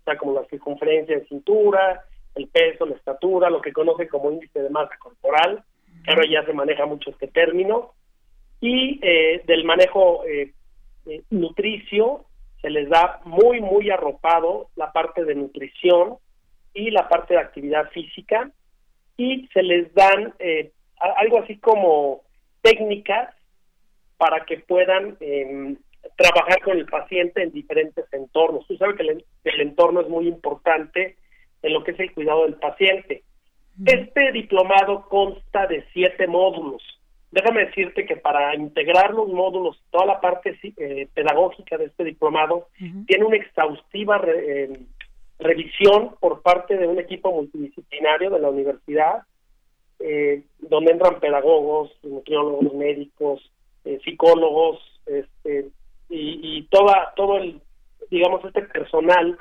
sea, como la circunferencia de cintura, el peso, la estatura, lo que conoce como índice de masa corporal, que ahora ya se maneja mucho este término, y eh, del manejo eh, eh, nutricio, se les da muy, muy arropado la parte de nutrición y la parte de actividad física y se les dan algo así como técnicas para que puedan em, trabajar con el paciente en diferentes entornos. Tú sabes que el, entorno es muy importante en lo que es el cuidado del paciente. Este diplomado consta de siete módulos. Déjame decirte que para integrar los módulos, toda la parte eh, pedagógica de este diplomado tiene una exhaustiva em, revisión por parte de un equipo multidisciplinario de la universidad, eh, donde entran pedagogos, nutriólogos, médicos, eh, psicólogos, este, y, y, toda, todo el, digamos, este personal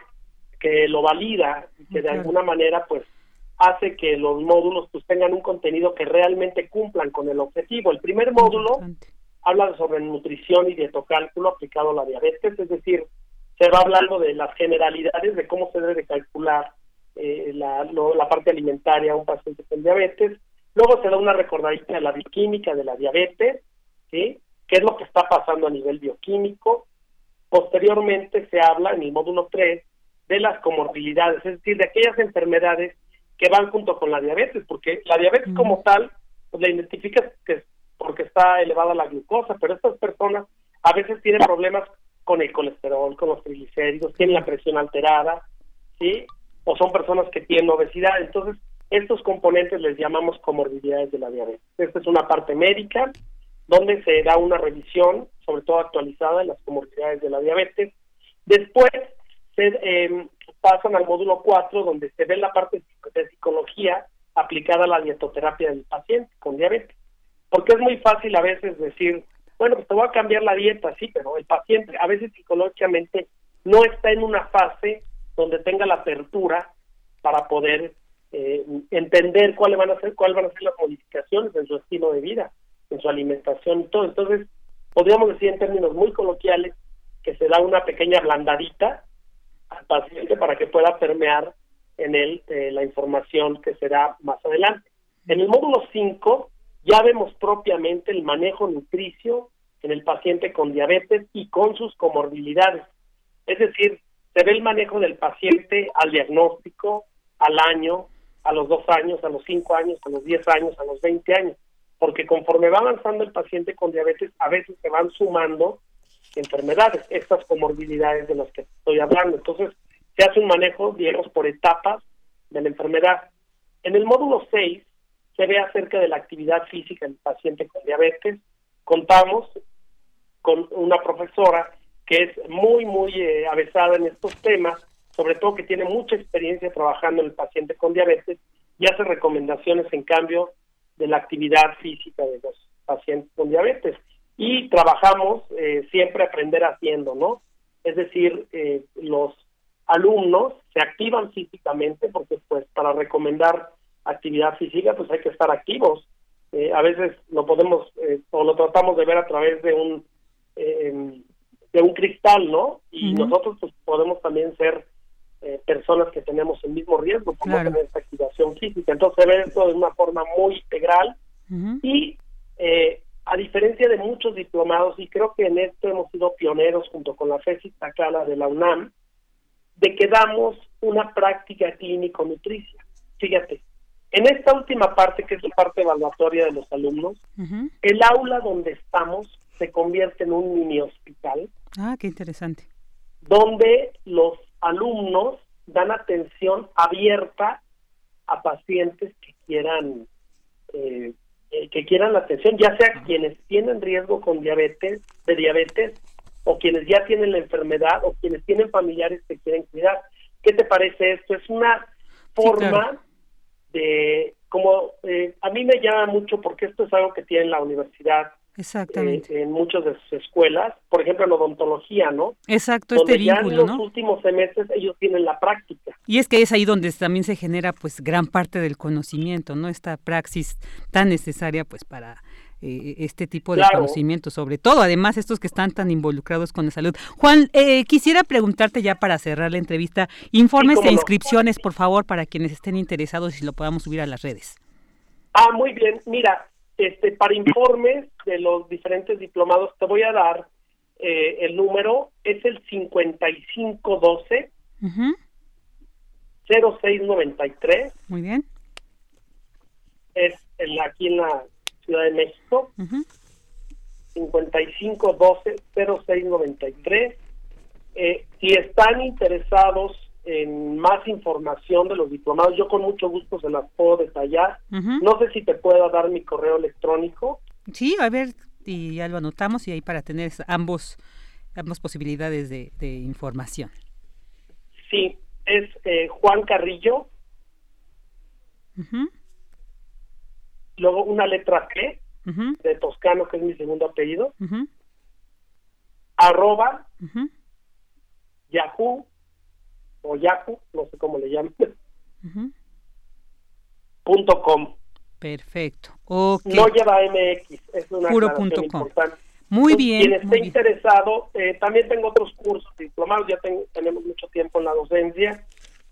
que lo valida y que de alguna manera, pues, hace que los módulos pues tengan un contenido que realmente cumplan con el objetivo. El primer módulo habla sobre nutrición y dietocálculo aplicado a la diabetes, es decir, se va hablando de las generalidades de cómo se debe calcular eh, la, la parte alimentaria a un paciente con diabetes. Luego se da una recordadita de la bioquímica de la diabetes, ¿sí? qué es lo que está pasando a nivel bioquímico. Posteriormente se habla en el módulo 3 de las comorbilidades, es decir, de aquellas enfermedades que van junto con la diabetes, porque la diabetes como tal, pues la identificas que porque está elevada la glucosa, pero estas personas a veces tienen problemas con el colesterol, con los triglicéridos, tienen la presión alterada, ¿sí? O son personas que tienen obesidad. Entonces, estos componentes les llamamos comorbilidades de la diabetes. Esta es una parte médica donde se da una revisión, sobre todo actualizada, de las comorbilidades de la diabetes. Después se eh, pasan al módulo 4, donde se ve la parte de psicología aplicada a la dietoterapia del paciente con diabetes. Porque es muy fácil a veces decir, bueno, pues te voy a cambiar la dieta, sí, pero el paciente a veces psicológicamente no está en una fase donde tenga la apertura para poder eh, entender cuáles van a ser cuáles van a ser las modificaciones en su estilo de vida, en su alimentación y todo. Entonces, podríamos decir en términos muy coloquiales que se da una pequeña blandadita paciente para que pueda permear en él eh, la información que será más adelante. En el módulo 5 ya vemos propiamente el manejo nutricio en el paciente con diabetes y con sus comorbilidades. Es decir, se ve el manejo del paciente al diagnóstico, al año, a los dos años, a los cinco años, a los diez años, a los veinte años, porque conforme va avanzando el paciente con diabetes, a veces se van sumando enfermedades, estas comorbilidades de las que estoy hablando. Entonces, se hace un manejo, digamos, por etapas de la enfermedad. En el módulo 6 se ve acerca de la actividad física del paciente con diabetes. Contamos con una profesora que es muy, muy eh, avesada en estos temas, sobre todo que tiene mucha experiencia trabajando en el paciente con diabetes y hace recomendaciones en cambio de la actividad física de los pacientes con diabetes. Y trabajamos eh, siempre aprender haciendo, ¿no? Es decir, eh, los alumnos se activan físicamente porque pues para recomendar actividad física pues hay que estar activos. a veces lo podemos o lo tratamos de ver a través de un eh, de un cristal, ¿no? Y nosotros pues podemos también ser eh, personas que tenemos el mismo riesgo por no tener esta activación física. Entonces se ve esto de una forma muy integral y eh, a diferencia de muchos diplomados, y creo que en esto hemos sido pioneros junto con la FESI Tacala de la UNAM, de que damos una práctica clínico-nutricia. Fíjate, en esta última parte, que es la parte evaluatoria de los alumnos, el aula donde estamos se convierte en un mini hospital. Ah, qué interesante. Donde los alumnos dan atención abierta a pacientes que quieran eh, eh, que quieran la atención, ya sea quienes tienen riesgo con diabetes, de diabetes, o quienes ya tienen la enfermedad, o quienes tienen familiares que quieren cuidar. ¿Qué te parece esto? Es una forma de, como eh, a mí me llama mucho porque esto es algo que tiene la universidad Exactamente. Eh, en muchas de sus escuelas, por ejemplo en odontología, ¿no? Exacto, donde este ya vínculo, en los ¿no? últimos semestres ellos tienen la práctica. Y es que es ahí donde también se genera pues gran parte del conocimiento, ¿no? Esta praxis tan necesaria pues para eh, este tipo de Claro. conocimiento, sobre todo, además estos que están tan involucrados con la salud. Juan, eh, quisiera preguntarte ya para cerrar la entrevista, informes cómo e no. inscripciones, por favor, para quienes estén interesados y lo podamos subir a las redes. Ah, muy bien. Mira, este para informes de los diferentes diplomados te voy a dar eh, el número es el 5512 0693. Muy bien. Es el, aquí en la Ciudad de México. 5512 0693. Eh, si están interesados en más información de los diplomados, yo con mucho gusto se las puedo detallar. No sé si te puedo dar mi correo electrónico. Sí, a ver, y ya lo anotamos y ahí para tener ambos ambas posibilidades de, información. Sí, es eh, Juan Carrillo. Luego una letra P de Toscano, que es mi segundo apellido. Arroba Yahoo o Yahoo, no sé cómo le llaman. punto com. Perfecto. No lleva MX, es una Puro punto importante. Muy bien. Quien esté interesado, eh, también tengo otros cursos diplomados, ya tenemos mucho tiempo en la docencia,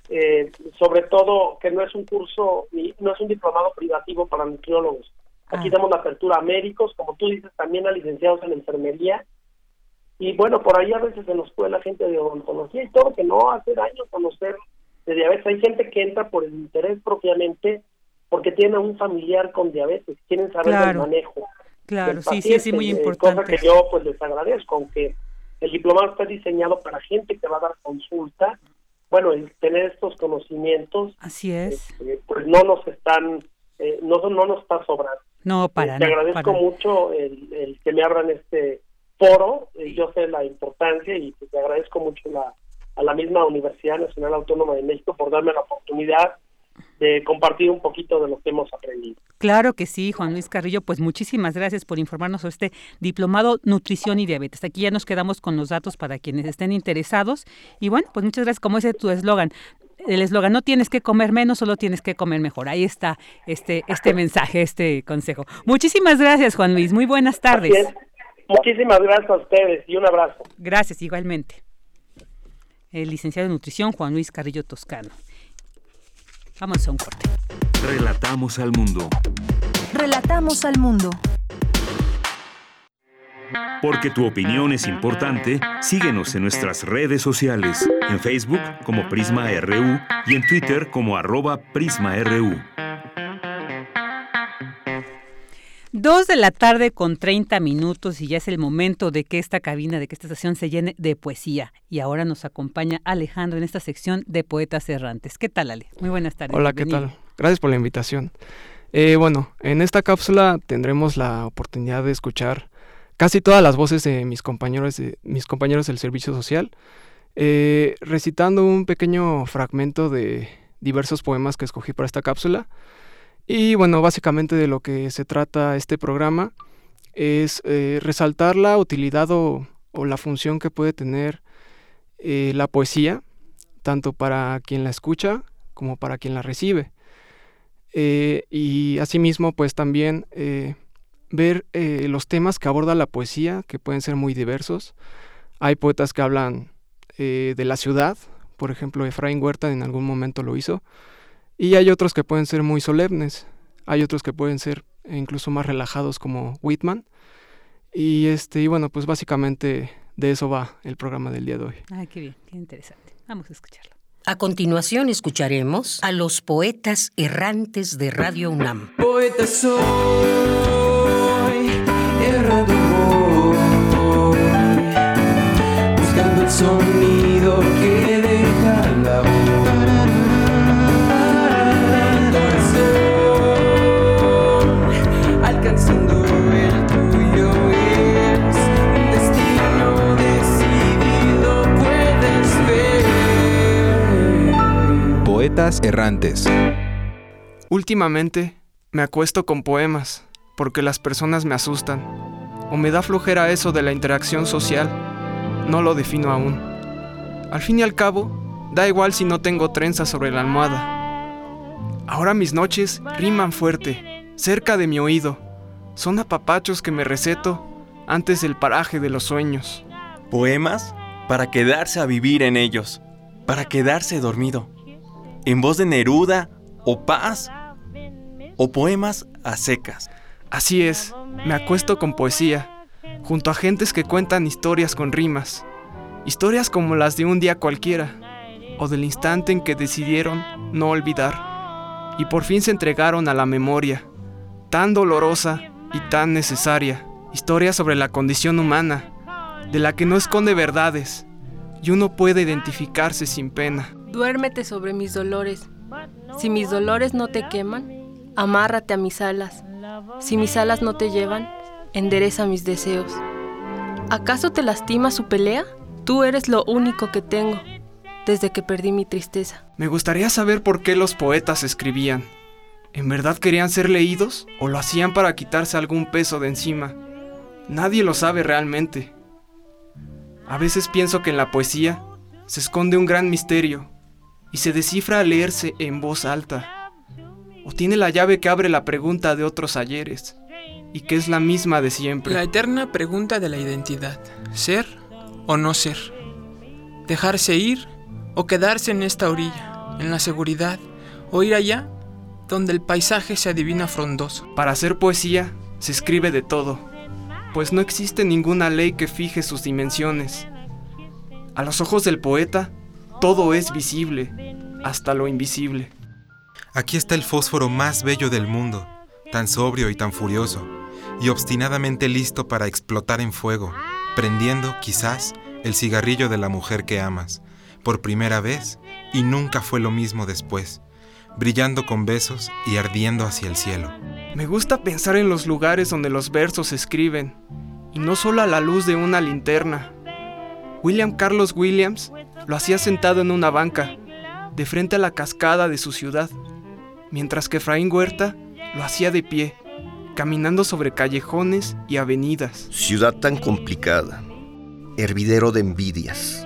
eh, sobre todo que no es un curso, no es un diplomado privativo para nutriólogos. Aquí ah. damos la apertura a médicos, como tú dices, también a licenciados en enfermería. Y bueno, por ahí a veces se nos puede la gente de odontología y todo, que no hace daño conocer de diabetes. Hay gente que entra por el interés propiamente porque tiene un familiar con diabetes, quieren saber el manejo. Claro, sí, sí, sí, muy eh, importante. Cosa que yo pues les agradezco, aunque el diplomado está diseñado para gente que va a dar consulta, bueno, el tener estos conocimientos, así es, este, pues no nos están, eh, no, no nos está sobrando. No, para Te agradezco mucho el, que me abran este foro, eh, yo sé la importancia y pues, te agradezco mucho la, a la misma Universidad Nacional Autónoma de México por darme la oportunidad de compartir un poquito de lo que hemos aprendido. Claro que sí, Juan Luis Carrillo, pues muchísimas gracias por informarnos sobre este diplomado Nutrición y Diabetes. Aquí ya nos quedamos con los datos para quienes estén interesados. Y bueno, pues muchas gracias, como es tu eslogan. El eslogan, no tienes que comer menos, solo tienes que comer mejor. Ahí está este, este mensaje, este consejo. Muchísimas gracias, Juan Luis. Muy buenas tardes. Muchísimas gracias a ustedes y un abrazo. Gracias, igualmente. El licenciado de nutrición, Juan Luis Carrillo Toscano. Vamos a un corte. Relatamos al mundo. Relatamos al mundo. Porque tu opinión es importante, síguenos en nuestras redes sociales, en Facebook como Prisma RU y en Twitter como arroba PrismaRU. Dos de la tarde con 30 minutos y ya es el momento de que esta cabina, de que esta estación se llene de poesía. Y ahora nos acompaña Alejandro en esta sección de Poetas Errantes. ¿Qué tal, Ale? Muy buenas tardes. Hola, ¿qué tal? Gracias por la invitación. Eh, bueno, en esta cápsula tendremos la oportunidad de escuchar casi todas las voces de mis compañeros, de, mis compañeros del servicio social, eh, recitando un pequeño fragmento de diversos poemas que escogí para esta cápsula. Y bueno, básicamente de lo que se trata este programa es eh, resaltar la utilidad o, la función que puede tener eh, la poesía, tanto para quien la escucha como para quien la recibe. Eh, y asimismo, pues también ver los temas que aborda la poesía, que pueden ser muy diversos. Hay poetas que hablan de la ciudad, por ejemplo, Efraín Huerta en algún momento lo hizo, y hay otros que pueden ser muy solemnes, hay otros que pueden ser incluso más relajados como Whitman. Y este, y bueno, pues básicamente de eso va el programa del día de hoy. Ay, qué bien, qué interesante. Vamos a escucharlo. A continuación escucharemos a los poetas errantes de Radio UNAM. Poeta soy, Errantes. Últimamente me acuesto con poemas porque las personas me asustan o me da flojera eso de la interacción social. No lo defino aún. Al fin y al cabo, da igual si no tengo trenzas sobre la almohada. Ahora mis noches riman fuerte, cerca de mi oído. Son apapachos que me receto antes del paraje de los sueños. Poemas para quedarse a vivir en ellos, para quedarse dormido en voz de Neruda o Paz o poemas a secas. Así es, me acuesto con poesía, junto a gentes que cuentan historias con rimas, historias como las de un día cualquiera, o del instante en que decidieron no olvidar, y por fin se entregaron a la memoria, tan dolorosa y tan necesaria, historia sobre la condición humana, de la que no esconde verdades, y uno puede identificarse sin pena. Duérmete sobre mis dolores. Si mis dolores no te queman, amárrate a mis alas. Si mis alas no te llevan, endereza mis deseos. ¿Acaso te lastima su pelea? Tú eres lo único que tengo desde que perdí mi tristeza. Me gustaría saber por qué los poetas escribían. ¿En verdad querían ser leídos o lo hacían para quitarse algún peso de encima? Nadie lo sabe realmente. A veces pienso que en la poesía se esconde un gran misterio y se descifra al leerse en voz alta. O tiene la llave que abre la pregunta de otros ayeres y que es la misma de siempre. La eterna pregunta de la identidad. ¿Ser o no ser? ¿Dejarse ir o quedarse en esta orilla, en la seguridad, o ir allá donde el paisaje se adivina frondoso? Para hacer poesía se escribe de todo pues no existe ninguna ley que fije sus dimensiones. A los ojos del poeta, todo es visible, hasta lo invisible. Aquí está el fósforo más bello del mundo, tan sobrio y tan furioso, y obstinadamente listo para explotar en fuego, prendiendo, quizás, el cigarrillo de la mujer que amas, por primera vez, y nunca fue lo mismo después, brillando con besos y ardiendo hacia el cielo. Me gusta pensar en los lugares donde los versos se escriben, y no solo a la luz de una linterna. William Carlos Williams lo hacía sentado en una banca, de frente a la cascada de su ciudad, mientras que Efraín Huerta lo hacía de pie, caminando sobre callejones y avenidas. Ciudad tan complicada, hervidero de envidias,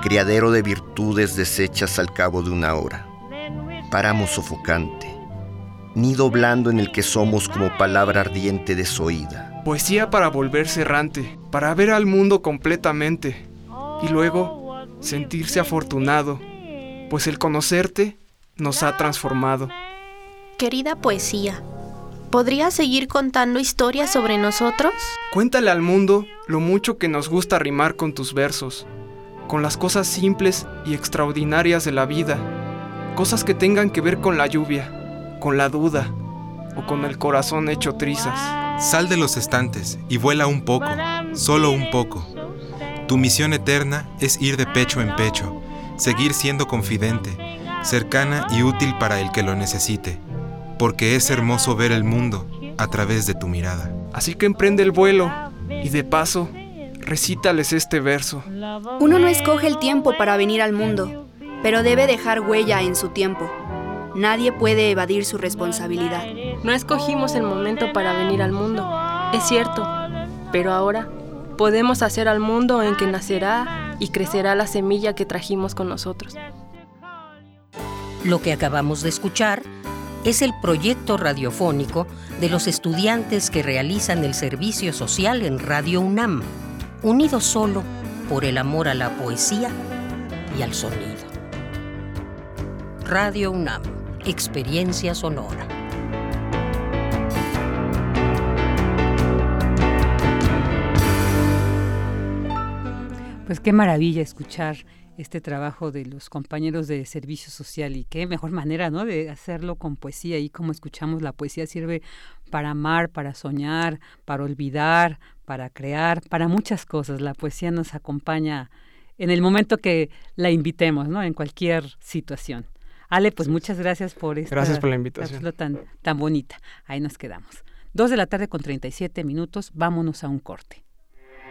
criadero de virtudes deshechas al cabo de una hora, páramo sofocante, nido blando en el que somos como palabra ardiente desoída. Poesía para volverse errante, para ver al mundo completamente y luego sentirse afortunado, pues el conocerte nos ha transformado. Querida poesía, ¿podrías seguir contando historias sobre nosotros? Cuéntale al mundo lo mucho que nos gusta rimar con tus versos, con las cosas simples y extraordinarias de la vida, cosas que tengan que ver con la lluvia, con la duda o con el corazón hecho trizas. Sal de los estantes y vuela un poco, solo un poco. Tu misión eterna es ir de pecho en pecho, seguir siendo confidente, cercana y útil para el que lo necesite, porque es hermoso ver el mundo a través de tu mirada. Así que emprende el vuelo y de paso, recítales este verso. Uno no escoge el tiempo para venir al mundo, pero debe dejar huella en su tiempo. Nadie puede evadir su responsabilidad. No escogimos el momento para venir al mundo, es cierto, pero ahora podemos hacer al mundo en que nacerá y crecerá la semilla que trajimos con nosotros. Lo que acabamos de escuchar es el proyecto radiofónico de los estudiantes que realizan el servicio social en Radio UNAM, unidos solo por el amor a la poesía y al sonido. Radio UNAM Experiencia Sonora. Pues qué maravilla escuchar este trabajo de los compañeros de servicio social y qué mejor manera, ¿no? De hacerlo con poesía y como escuchamos la poesía sirve para amar, para soñar, para olvidar, para crear, para muchas cosas. La poesía nos acompaña en el momento que la invitemos, ¿no? En cualquier situación. Ale, pues muchas gracias por esta gracias por la invitación. tan, tan bonita. Ahí nos quedamos. Dos de la tarde con 37 minutos, vámonos a un corte.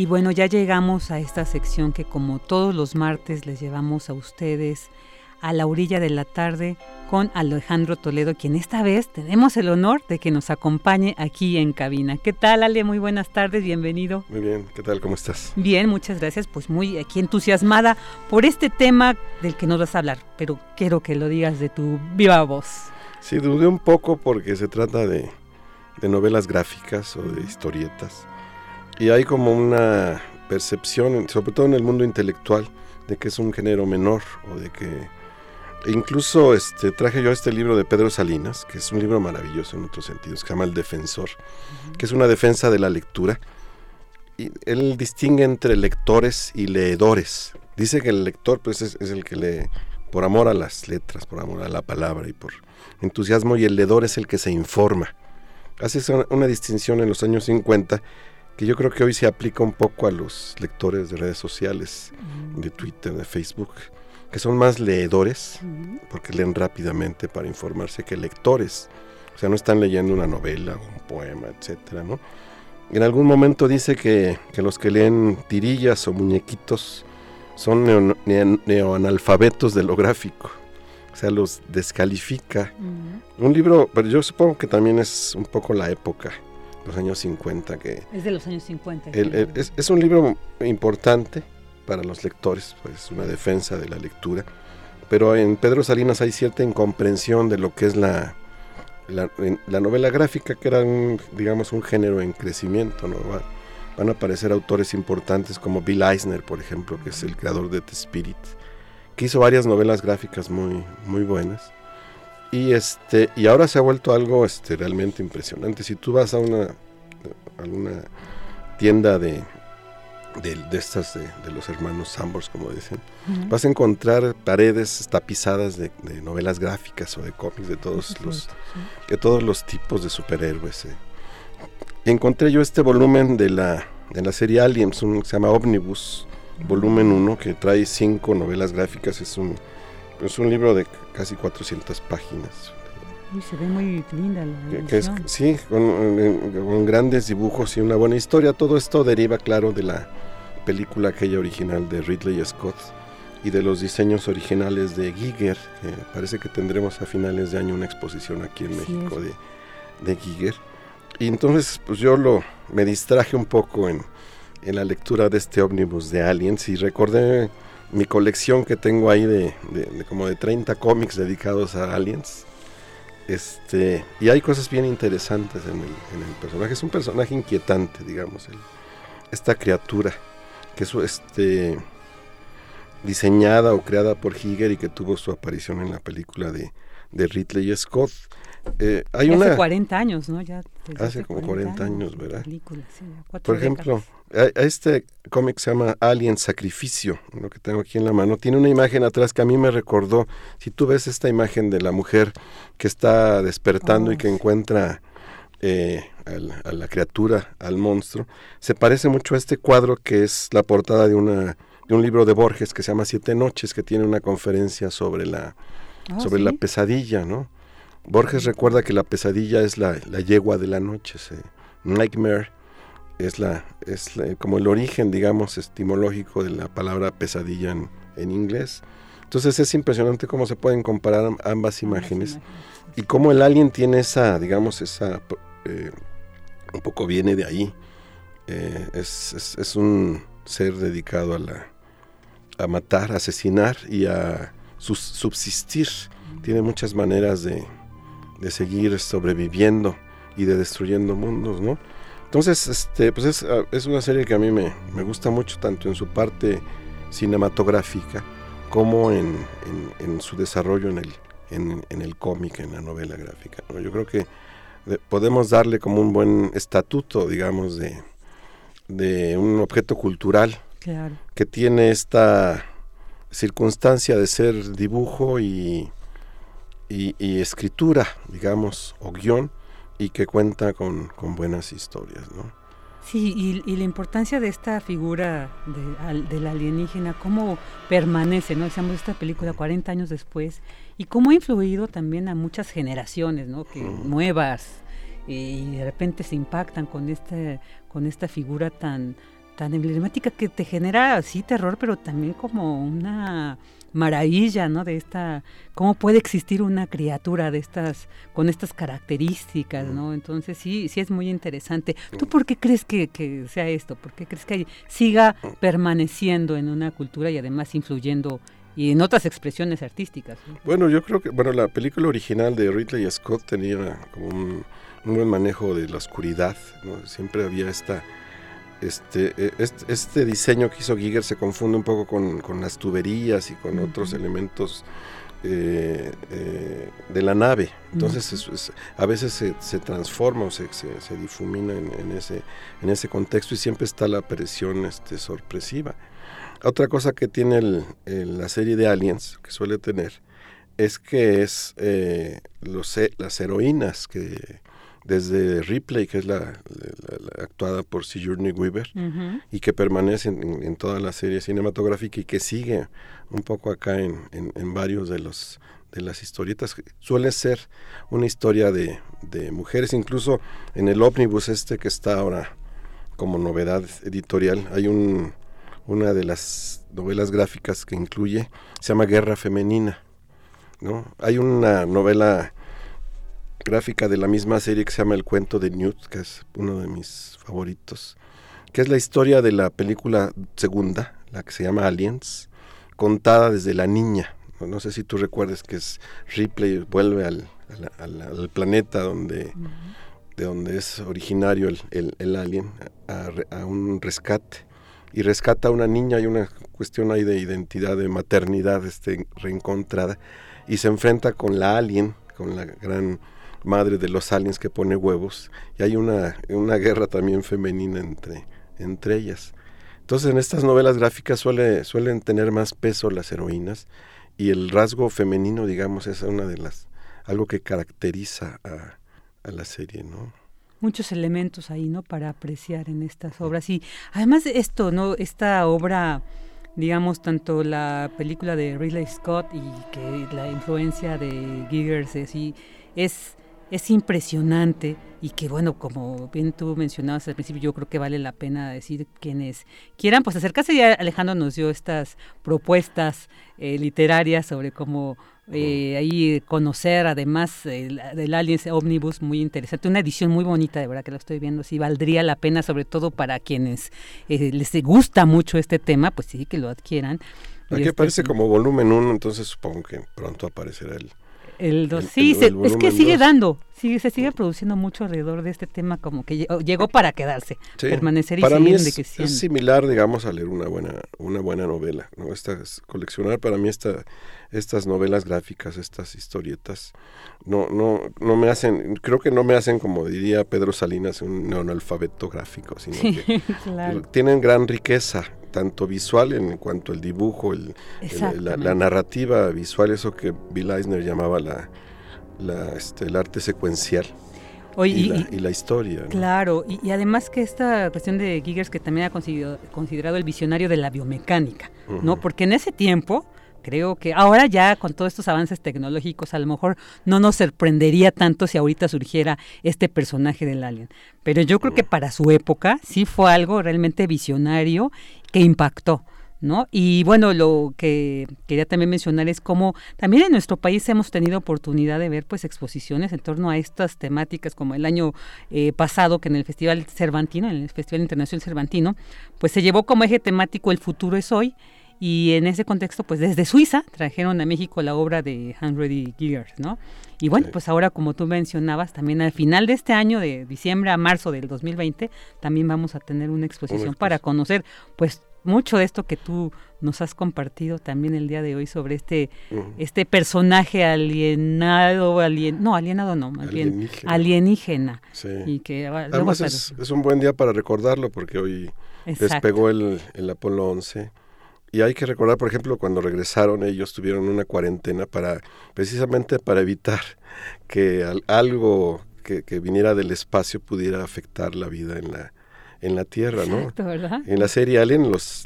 Y bueno, ya llegamos a esta sección que como todos los martes les llevamos a ustedes a la orilla de la tarde con Alejandro Toledo, quien esta vez tenemos el honor de que nos acompañe aquí en cabina. ¿Qué tal, Ale? Muy buenas tardes, bienvenido. Muy bien, ¿qué tal? ¿Cómo estás? Bien, muchas gracias. Pues muy aquí entusiasmada por este tema del que nos vas a hablar, pero quiero que lo digas de tu viva voz. Sí, dudé un poco porque se trata de, de novelas gráficas o de historietas. Y hay como una percepción, sobre todo en el mundo intelectual, de que es un género menor o de que e incluso este, traje yo este libro de Pedro Salinas, que es un libro maravilloso en otros sentidos, que se llama El Defensor, que es una defensa de la lectura. Y él distingue entre lectores y leedores. Dice que el lector pues, es, es el que lee por amor a las letras, por amor a la palabra y por entusiasmo, y el leedor es el que se informa. Hace una distinción en los años 50 que yo creo que hoy se aplica un poco a los lectores de redes sociales, de Twitter, de Facebook, que son más leedores, porque leen rápidamente para informarse que lectores. O sea, no están leyendo una novela o un poema, etcétera, ¿no? En algún momento dice que, que los que leen tirillas o muñequitos son neo, neo, neoanalfabetos de lo gráfico. O sea, los descalifica. Un libro, pero yo supongo que también es un poco la época los años 50. Que es de los años 50. El, el, es, es, un libro importante para los lectores, pues una defensa de la lectura, pero en Pedro Salinas hay cierta incomprensión de lo que es la, la, la novela gráfica, que era, un, digamos, un género en crecimiento. ¿no? Va, van a aparecer autores importantes como Bill Eisner, por ejemplo, que es el creador de The Spirit, que hizo varias novelas gráficas muy, muy buenas. Y, este, y ahora se ha vuelto algo este, realmente impresionante. Si tú vas a una, a una tienda de, de, de estas de, de, los hermanos Sambors, como dicen, uh -huh. vas a encontrar paredes tapizadas de, de, novelas gráficas o de cómics de todos los de todos los tipos de superhéroes. Eh. Encontré yo este volumen de la, de la serie Aliens, un, se llama Omnibus, volumen 1, que trae cinco novelas gráficas. Es un, es un libro de casi 400 páginas. Uy, se ve muy linda la que, es, Sí, con, con, grandes dibujos y una buena historia. Todo esto deriva, claro, de la película aquella original de Ridley Scott y de los diseños originales de Giger. Que parece que tendremos a finales de año una exposición aquí en México de, de, Giger. Y entonces, pues yo lo, me distraje un poco en, en la lectura de este ómnibus de Aliens y recordé mi colección que tengo ahí de, de, de, como de 30 cómics dedicados a aliens. Este, y hay cosas bien interesantes en el, en el personaje. Es un personaje inquietante, digamos, el, esta criatura que es este, diseñada o creada por Higer y que tuvo su aparición en la película de, de Ridley Scott. Eh, hay hace una, 40 años, ¿no? Ya hace como 40, 40 años, ¿verdad? Película, sí, Por ejemplo, este cómic se llama Alien Sacrificio, lo que tengo aquí en la mano. Tiene una imagen atrás que a mí me recordó, si tú ves esta imagen de la mujer que está despertando oh, y que encuentra eh, a, a la criatura, al monstruo, se parece mucho a este cuadro que es la portada de una de un libro de Borges que se llama Siete Noches, que tiene una conferencia sobre la, oh, sobre ¿sí? la pesadilla, ¿no? Borges recuerda que la pesadilla es la, la yegua de la noche, nightmare es, la, es la, como el origen, digamos, estimológico de la palabra pesadilla en, en, inglés. Entonces es impresionante cómo se pueden comparar ambas imágenes y cómo el alien tiene esa, digamos, esa, eh, un poco viene de ahí. Eh, es, es, es, un ser dedicado a, la, a matar, a asesinar y a subsistir. Tiene muchas maneras de, de seguir sobreviviendo y de destruyendo mundos, ¿no? Entonces, este, pues es, es una serie que a mí me, me, gusta mucho, tanto en su parte cinematográfica como en, en, en su desarrollo en el, en, en el cómic, en la novela gráfica. ¿no? Yo creo que de, podemos darle como un buen estatuto, digamos, de, de un objeto cultural claro. que tiene esta circunstancia de ser dibujo y, y, y, escritura, digamos, o guion, y que cuenta con, con buenas historias, ¿no? Sí, y, y, la importancia de esta figura de, del alienígena, cómo permanece, ¿no? Decíamos esta película 40 años después, y cómo ha influido también a muchas generaciones, ¿no? Que mm. nuevas, y de repente se impactan con, este, con esta figura tan, tan emblemática que te genera así terror, pero también como una maravilla, ¿no? De esta, cómo puede existir una criatura de estas, con estas características, ¿no? Entonces sí, sí es muy interesante. ¿Tú por qué crees que, que sea esto? ¿Por qué crees que siga permaneciendo en una cultura y además influyendo y en otras expresiones artísticas? Bueno, yo creo que, bueno, la película original de Ridley Scott tenía como un, un buen manejo de la oscuridad, ¿no? Siempre había esta este, e, este, diseño que hizo Giger se confunde un poco con, las tuberías y con otros elementos eh, eh, de la nave. Entonces a veces se, transforma o se, difumina en, ese, en ese contexto y siempre está la presión este, sorpresiva. Otra cosa que tiene la serie de Aliens, que suele tener, es que es eh, los, las heroínas que desde Ripley, que es la, actuada por Sigourney Weaver, y que permanece en, toda la serie cinematográfica y que sigue un poco acá en, en, varios de los de las historietas. Suele ser una historia de, de mujeres, incluso en el ómnibus este que está ahora como novedad editorial, hay un, una de las novelas gráficas que incluye, se llama Guerra Femenina. ¿no? Hay una novela gráfica de la misma serie que se llama El cuento de Newt, que es uno de mis favoritos, que es la historia de la película segunda, la que se llama Aliens, contada desde la niña. No, sé si tú recuerdes que es Ripley vuelve al, planeta donde, de donde es originario el, el, alien, a, a, un rescate. Y rescata a una niña, hay una cuestión ahí de identidad, de maternidad este, reencontrada, y se enfrenta con la alien, con la gran madre de los aliens que pone huevos y hay una, una guerra también femenina entre, entre ellas. Entonces en estas novelas gráficas suele, suelen tener más peso las heroínas y el rasgo femenino, digamos, es una de las, algo que caracteriza a, la serie, ¿no? muchos elementos ahí, ¿no? Para apreciar en estas obras. Y además de esto, ¿no? Esta obra, digamos, tanto la película de Ridley Scott y que la influencia de Giggers es, es es impresionante y que bueno, como bien tú mencionabas al principio, yo creo que vale la pena decir quienes quieran pues acercarse, ya Alejandro nos dio estas propuestas eh, literarias sobre cómo eh, ahí conocer además del Aliens Omnibus, muy interesante, una edición muy bonita, de verdad que la estoy viendo, sí valdría la pena, sobre todo para quienes eh, les gusta mucho este tema, pues sí que lo adquieran. Aquí este, aparece como volumen 1, entonces supongo que pronto aparecerá el, el 2, sí, es que sigue dando, sigue, se sigue produciendo mucho alrededor de este tema, como que llegó para quedarse, permanecer y para seguir mí es, es, similar, digamos, a leer una buena, una buena novela, ¿no? Estas, coleccionar para mí esta, estas novelas gráficas, estas historietas, no, no, no me hacen, creo que no me hacen, como diría Pedro Salinas, un neonalfabeto gráfico, sino que tienen gran riqueza tanto visual en cuanto al dibujo, el, la, narrativa visual, eso que Bill Eisner llamaba la, este, el arte secuencial. y, la, historia. Claro, y, además que esta cuestión de Giggers que también ha considerado, el visionario de la biomecánica, ¿no? Porque en ese tiempo, creo que ahora ya con todos estos avances tecnológicos a lo mejor no nos sorprendería tanto si ahorita surgiera este personaje del alien. Pero yo creo que para su época sí fue algo realmente visionario que impactó. ¿No? Y bueno, lo que quería también mencionar es cómo también en nuestro país hemos tenido oportunidad de ver pues exposiciones en torno a estas temáticas, como el año eh, pasado que en el Festival Cervantino, en el Festival Internacional Cervantino, pues se llevó como eje temático El futuro es hoy, y en ese contexto, pues desde Suiza trajeron a México la obra de Henry Giger, ¿no? Y bueno, pues ahora como tú mencionabas, también al final de este año, de diciembre a marzo del 2020, también vamos a tener una exposición para conocer, pues mucho de esto que tú nos has compartido también el día de hoy sobre este este personaje alienado alien no alienado no más bien alienígena. sí. y que además es, es, un buen día para recordarlo porque hoy despegó el, el Apolo 11 y hay que recordar, por ejemplo, cuando regresaron ellos tuvieron una cuarentena para precisamente para evitar que algo que, viniera del espacio pudiera afectar la vida en la en la Tierra, ¿no? En la serie Alien los,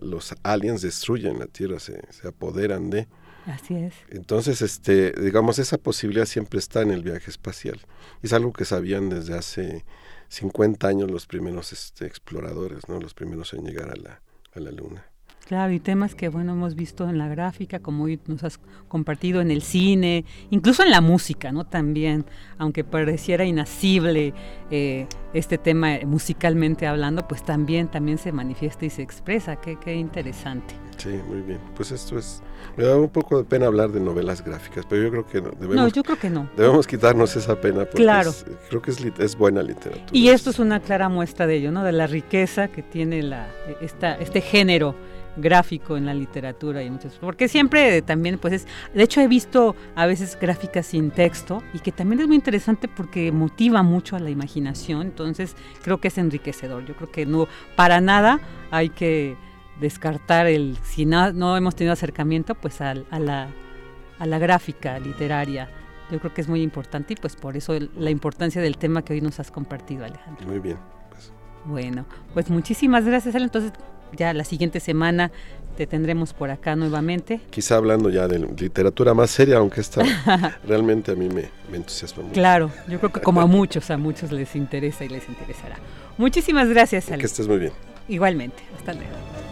los, aliens destruyen la Tierra, se, se apoderan de. Así es. Entonces, este, digamos, esa posibilidad siempre está en el viaje espacial. Es algo que sabían desde hace 50 años los primeros este, exploradores, ¿no? Los primeros en llegar a la, a la luna. Claro, y temas que bueno hemos visto en la gráfica, como hoy nos has compartido en el cine, incluso en la música, ¿no? También, aunque pareciera inasible eh, este tema musicalmente hablando, pues también también se manifiesta y se expresa. Qué, qué interesante. Sí, muy bien. Pues esto es. Me da un poco de pena hablar de novelas gráficas, pero yo creo que debemos. No, yo creo que no. Debemos quitarnos esa pena porque claro. creo que es, es, buena literatura. Y esto es una clara muestra de ello, ¿no? De la riqueza que tiene la, esta, este género gráfico en la literatura y muchas porque siempre también pues es de hecho he visto a veces gráficas sin texto y que también es muy interesante porque motiva mucho a la imaginación entonces creo que es enriquecedor. Yo creo que no para nada hay que descartar el si no, no hemos tenido acercamiento pues a, la a la gráfica literaria. Yo creo que es muy importante y pues por eso la importancia del tema que hoy nos has compartido Alejandro. Muy bien pues. bueno pues muchísimas gracias entonces ya la siguiente semana te tendremos por acá nuevamente. Quizá hablando ya de literatura más seria, aunque esta realmente a mí me, me, entusiasma mucho. Claro, yo creo que como a muchos, a muchos les interesa y les interesará. Muchísimas gracias, Ale. Que estés muy bien. Igualmente, hasta luego.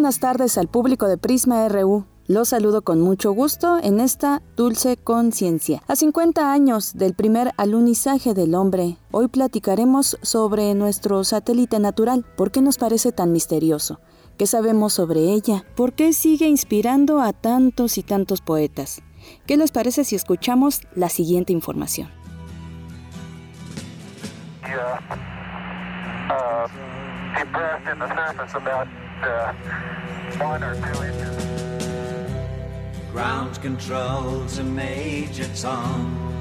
buenas tardes al público de Prisma RU. Los saludo con mucho gusto en esta dulce conciencia. A 50 años del primer alunizaje del hombre, hoy platicaremos sobre nuestro satélite natural. ¿Por qué nos parece tan misterioso? ¿Qué sabemos sobre ella? ¿Por qué sigue inspirando a tantos y tantos poetas? ¿Qué les parece si escuchamos la siguiente información? uh, one or two inches. Ground control to Major Tom.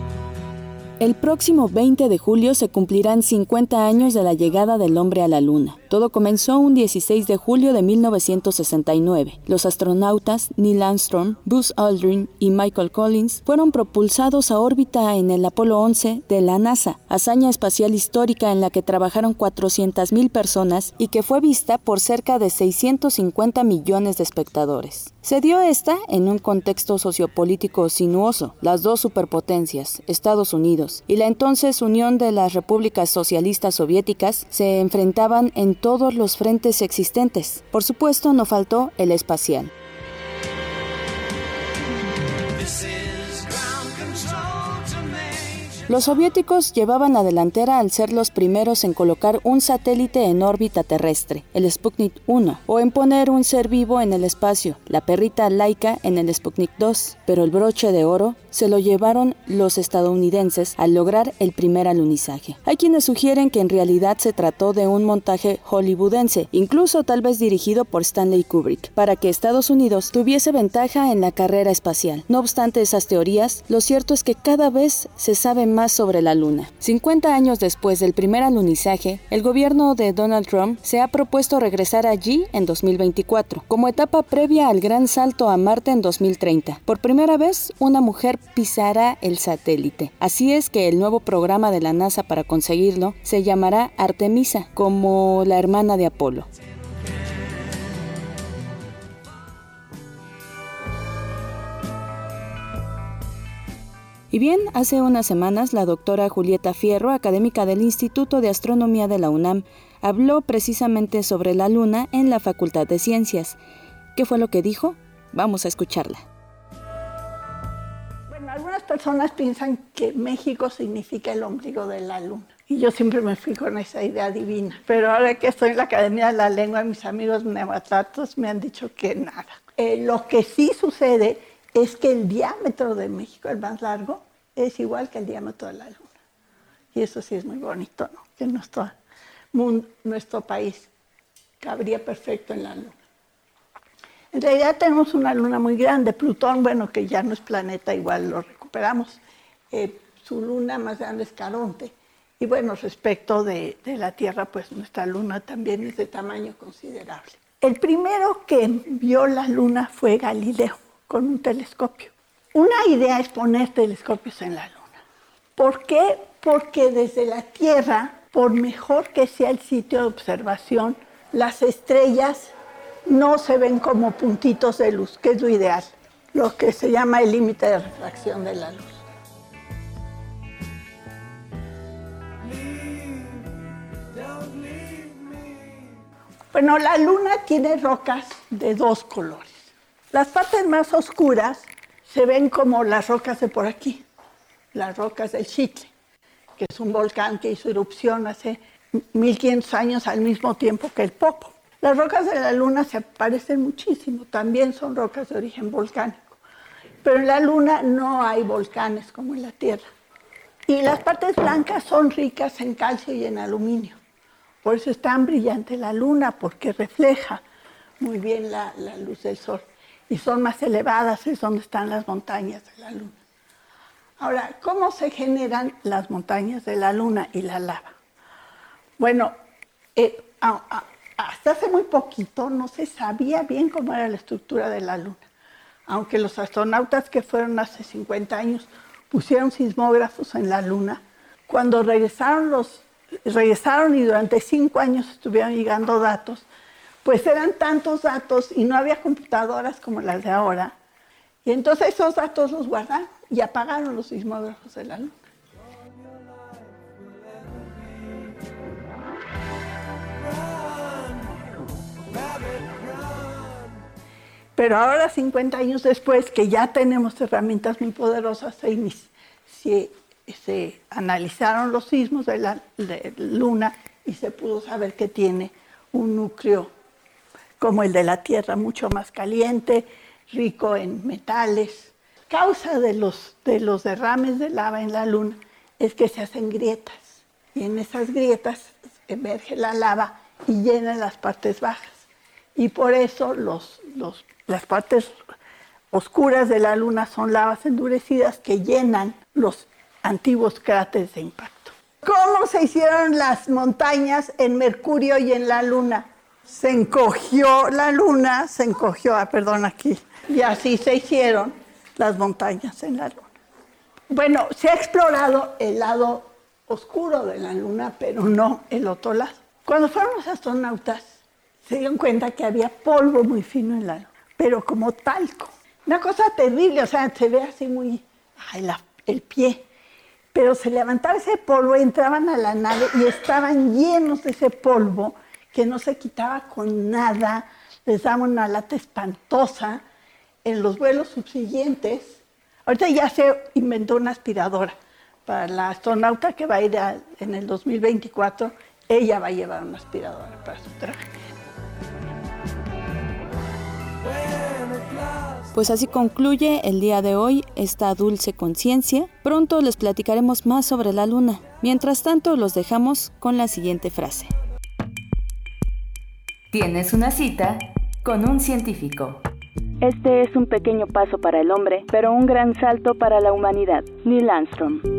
El próximo 20 de julio se cumplirán 50 años de la llegada del hombre a la Luna. Todo comenzó un 16 de julio de 1969. Los astronautas Neil Armstrong, Buzz Aldrin y Michael Collins fueron propulsados a órbita en el Apolo 11 de la NASA, hazaña espacial histórica en la que trabajaron 400.000 personas y que fue vista por cerca de 650 millones de espectadores. Se dio esta en un contexto sociopolítico sinuoso. Las dos superpotencias, Estados Unidos y la entonces Unión de las Repúblicas Socialistas Soviéticas, se enfrentaban en todos los frentes existentes. Por supuesto, no faltó el espacial. Los soviéticos llevaban la delantera al ser los primeros en colocar un satélite en órbita terrestre, el Sputnik 1, o en poner un ser vivo en el espacio, la perrita Laika en el Sputnik 2, pero el broche de oro se lo llevaron los estadounidenses al lograr el primer alunizaje. Hay quienes sugieren que en realidad se trató de un montaje hollywoodense, incluso tal vez dirigido por Stanley Kubrick, para que Estados Unidos tuviese ventaja en la carrera espacial. No obstante esas teorías, lo cierto es que cada vez se sabe más sobre la Luna. 50 años después del primer alunizaje, el gobierno de Donald Trump se ha propuesto regresar allí en 2024, como etapa previa al gran salto a Marte en 2030. Por primera vez, una mujer pisará el satélite. Así es que el nuevo programa de la NASA para conseguirlo se llamará Artemisa, como la hermana de Apolo. Y bien, hace unas semanas la doctora Julieta Fierro, académica del Instituto de Astronomía de la UNAM, habló precisamente sobre la Luna en la Facultad de Ciencias. ¿Qué fue lo que dijo? Vamos a escucharla. Personas piensan que México significa el ombligo de la luna. Y yo siempre me fui con esa idea divina. Pero ahora que estoy en la Academia de la Lengua, mis amigos neoatratos me han dicho que nada. Eh, lo que sí sucede es que el diámetro de México, el más largo, es igual que el diámetro de la luna. Y eso sí es muy bonito, ¿no? Que nuestro, nuestro país cabría perfecto en la luna. En realidad tenemos una luna muy grande, Plutón, bueno, que ya no es planeta, igual lo recuperamos. Eh, su luna más grande es Caronte. Y bueno, respecto de, de, la Tierra, pues nuestra luna también es de tamaño considerable. El primero que vio la luna fue Galileo, con un telescopio. Una idea es poner telescopios en la luna. ¿Por qué? Porque desde la Tierra, por mejor que sea el sitio de observación, las estrellas no se ven como puntitos de luz, que es lo ideal, lo que se llama el límite de refracción de la luz. Bueno, la luna tiene rocas de dos colores. Las partes más oscuras se ven como las rocas de por aquí, las rocas del Chitle, que es un volcán que hizo erupción hace 1500 años al mismo tiempo que el Popo. Las rocas de la Luna se parecen muchísimo, también son rocas de origen volcánico, pero en la Luna no hay volcanes como en la Tierra. Y las partes blancas son ricas en calcio y en aluminio. Por eso es tan brillante la Luna, porque refleja muy bien la, luz del Sol. Y son más elevadas, es donde están las montañas de la Luna. Ahora, ¿cómo se generan las montañas de la Luna y la lava? Bueno, eh, hasta hace muy poquito no se sabía bien cómo era la estructura de la Luna, aunque los astronautas que fueron hace 50 años pusieron sismógrafos en la Luna. Cuando regresaron, los, regresaron y durante cinco años estuvieron llegando datos, pues eran tantos datos y no había computadoras como las de ahora. Y entonces esos datos los guardaron y apagaron los sismógrafos de la Luna. Pero ahora, 50 años después, que ya tenemos herramientas muy poderosas, se, se, analizaron los sismos de la Luna y se pudo saber que tiene un núcleo como el de la Tierra, mucho más caliente, rico en metales. Causa de los, de los derrames de lava en la Luna es que se hacen grietas y en esas grietas emerge la lava y llena las partes bajas. Y por eso los, los las partes oscuras de la Luna son lavas endurecidas que llenan los antiguos cráteres de impacto. ¿Cómo se hicieron las montañas en Mercurio y en la Luna? Se encogió la Luna, se encogió, ah, perdón, aquí, y así se hicieron las montañas en la Luna. Bueno, se ha explorado el lado oscuro de la Luna, pero no el otro lado. Cuando fueron los astronautas, se dieron cuenta que había polvo muy fino en la Luna pero como talco. Una cosa terrible, o sea, se ve así muy, ay, el pie. Pero se levantaba ese polvo, entraban a la nave y estaban llenos de ese polvo que no se quitaba con nada, les daba una lata espantosa. En los vuelos subsiguientes, ahorita ya se inventó una aspiradora para la astronauta que va a ir en el 2024, ella va a llevar una aspiradora para su traje. Pues así concluye el día de hoy esta dulce conciencia. Pronto les platicaremos más sobre la luna. Mientras tanto, los dejamos con la siguiente frase. Tienes una cita con un científico. Este es un pequeño paso para el hombre, pero un gran salto para la humanidad. Neil Armstrong.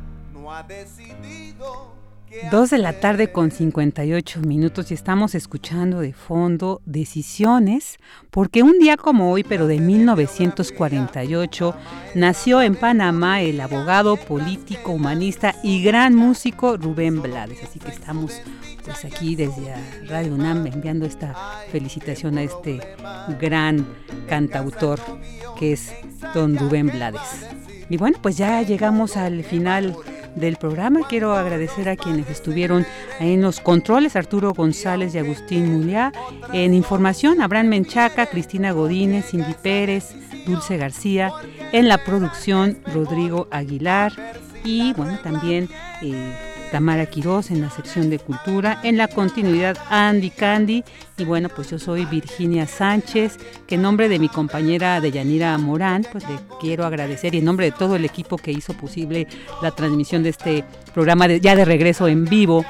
no ha decidido Dos de la tarde con 58 minutos y estamos escuchando de fondo Decisiones, porque un día como hoy, pero de 1948, nació en Panamá el abogado, político, humanista y gran músico Rubén Blades. Así que estamos pues aquí desde Radio UNAM enviando esta felicitación a este gran cantautor que es don Rubén Blades. Y bueno, pues ya llegamos al final del programa. Quiero agradecer a quienes estuvieron en los controles, Arturo González y Agustín Muliá. En información, Abraham Menchaca, Cristina Godínez, Cindy Pérez, Dulce García. En la producción, Rodrigo Aguilar. Y bueno, también... Eh, Tamara Quiroz en la sección de cultura, en la continuidad Andy Candy y bueno, pues yo soy Virginia Sánchez, que en nombre de mi compañera Deyanira Morán, pues le quiero agradecer y en nombre de todo el equipo que hizo posible la transmisión de este programa ya de regreso en vivo,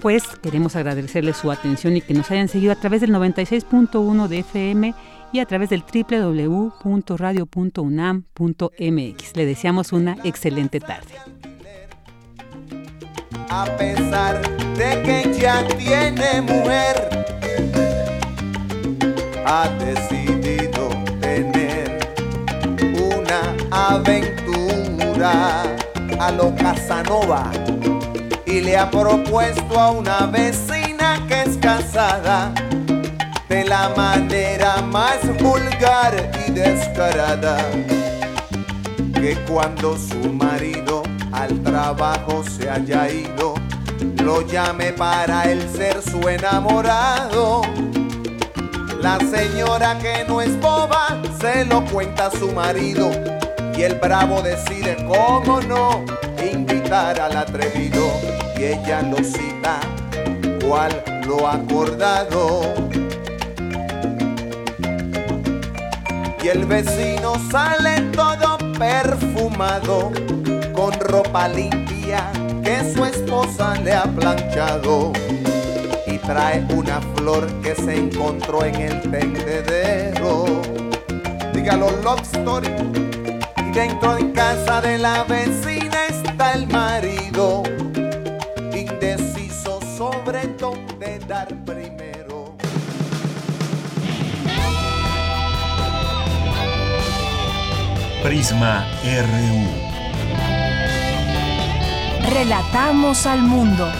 pues queremos agradecerles su atención y que nos hayan seguido a través del 96.1 de FM y a través del www.radio.unam.mx. Le deseamos una excelente tarde a pesar de que ya tiene mujer, ha decidido tener una aventura a lo Casanova y le ha propuesto a una vecina que es casada de la manera más vulgar y descarada que cuando su marido al trabajo se haya ido, lo llame para él ser su enamorado. La señora que no es boba se lo cuenta a su marido y el bravo decide cómo no invitar al atrevido y ella lo cita cual lo acordado. Y el vecino sale todo perfumado con ropa limpia que su esposa le ha planchado y trae una flor que se encontró en el tendedero. Dígalo, love story. Y dentro de casa de la vecina está el marido, indeciso sobre dónde dar primero. Prisma RU. Relatamos al mundo.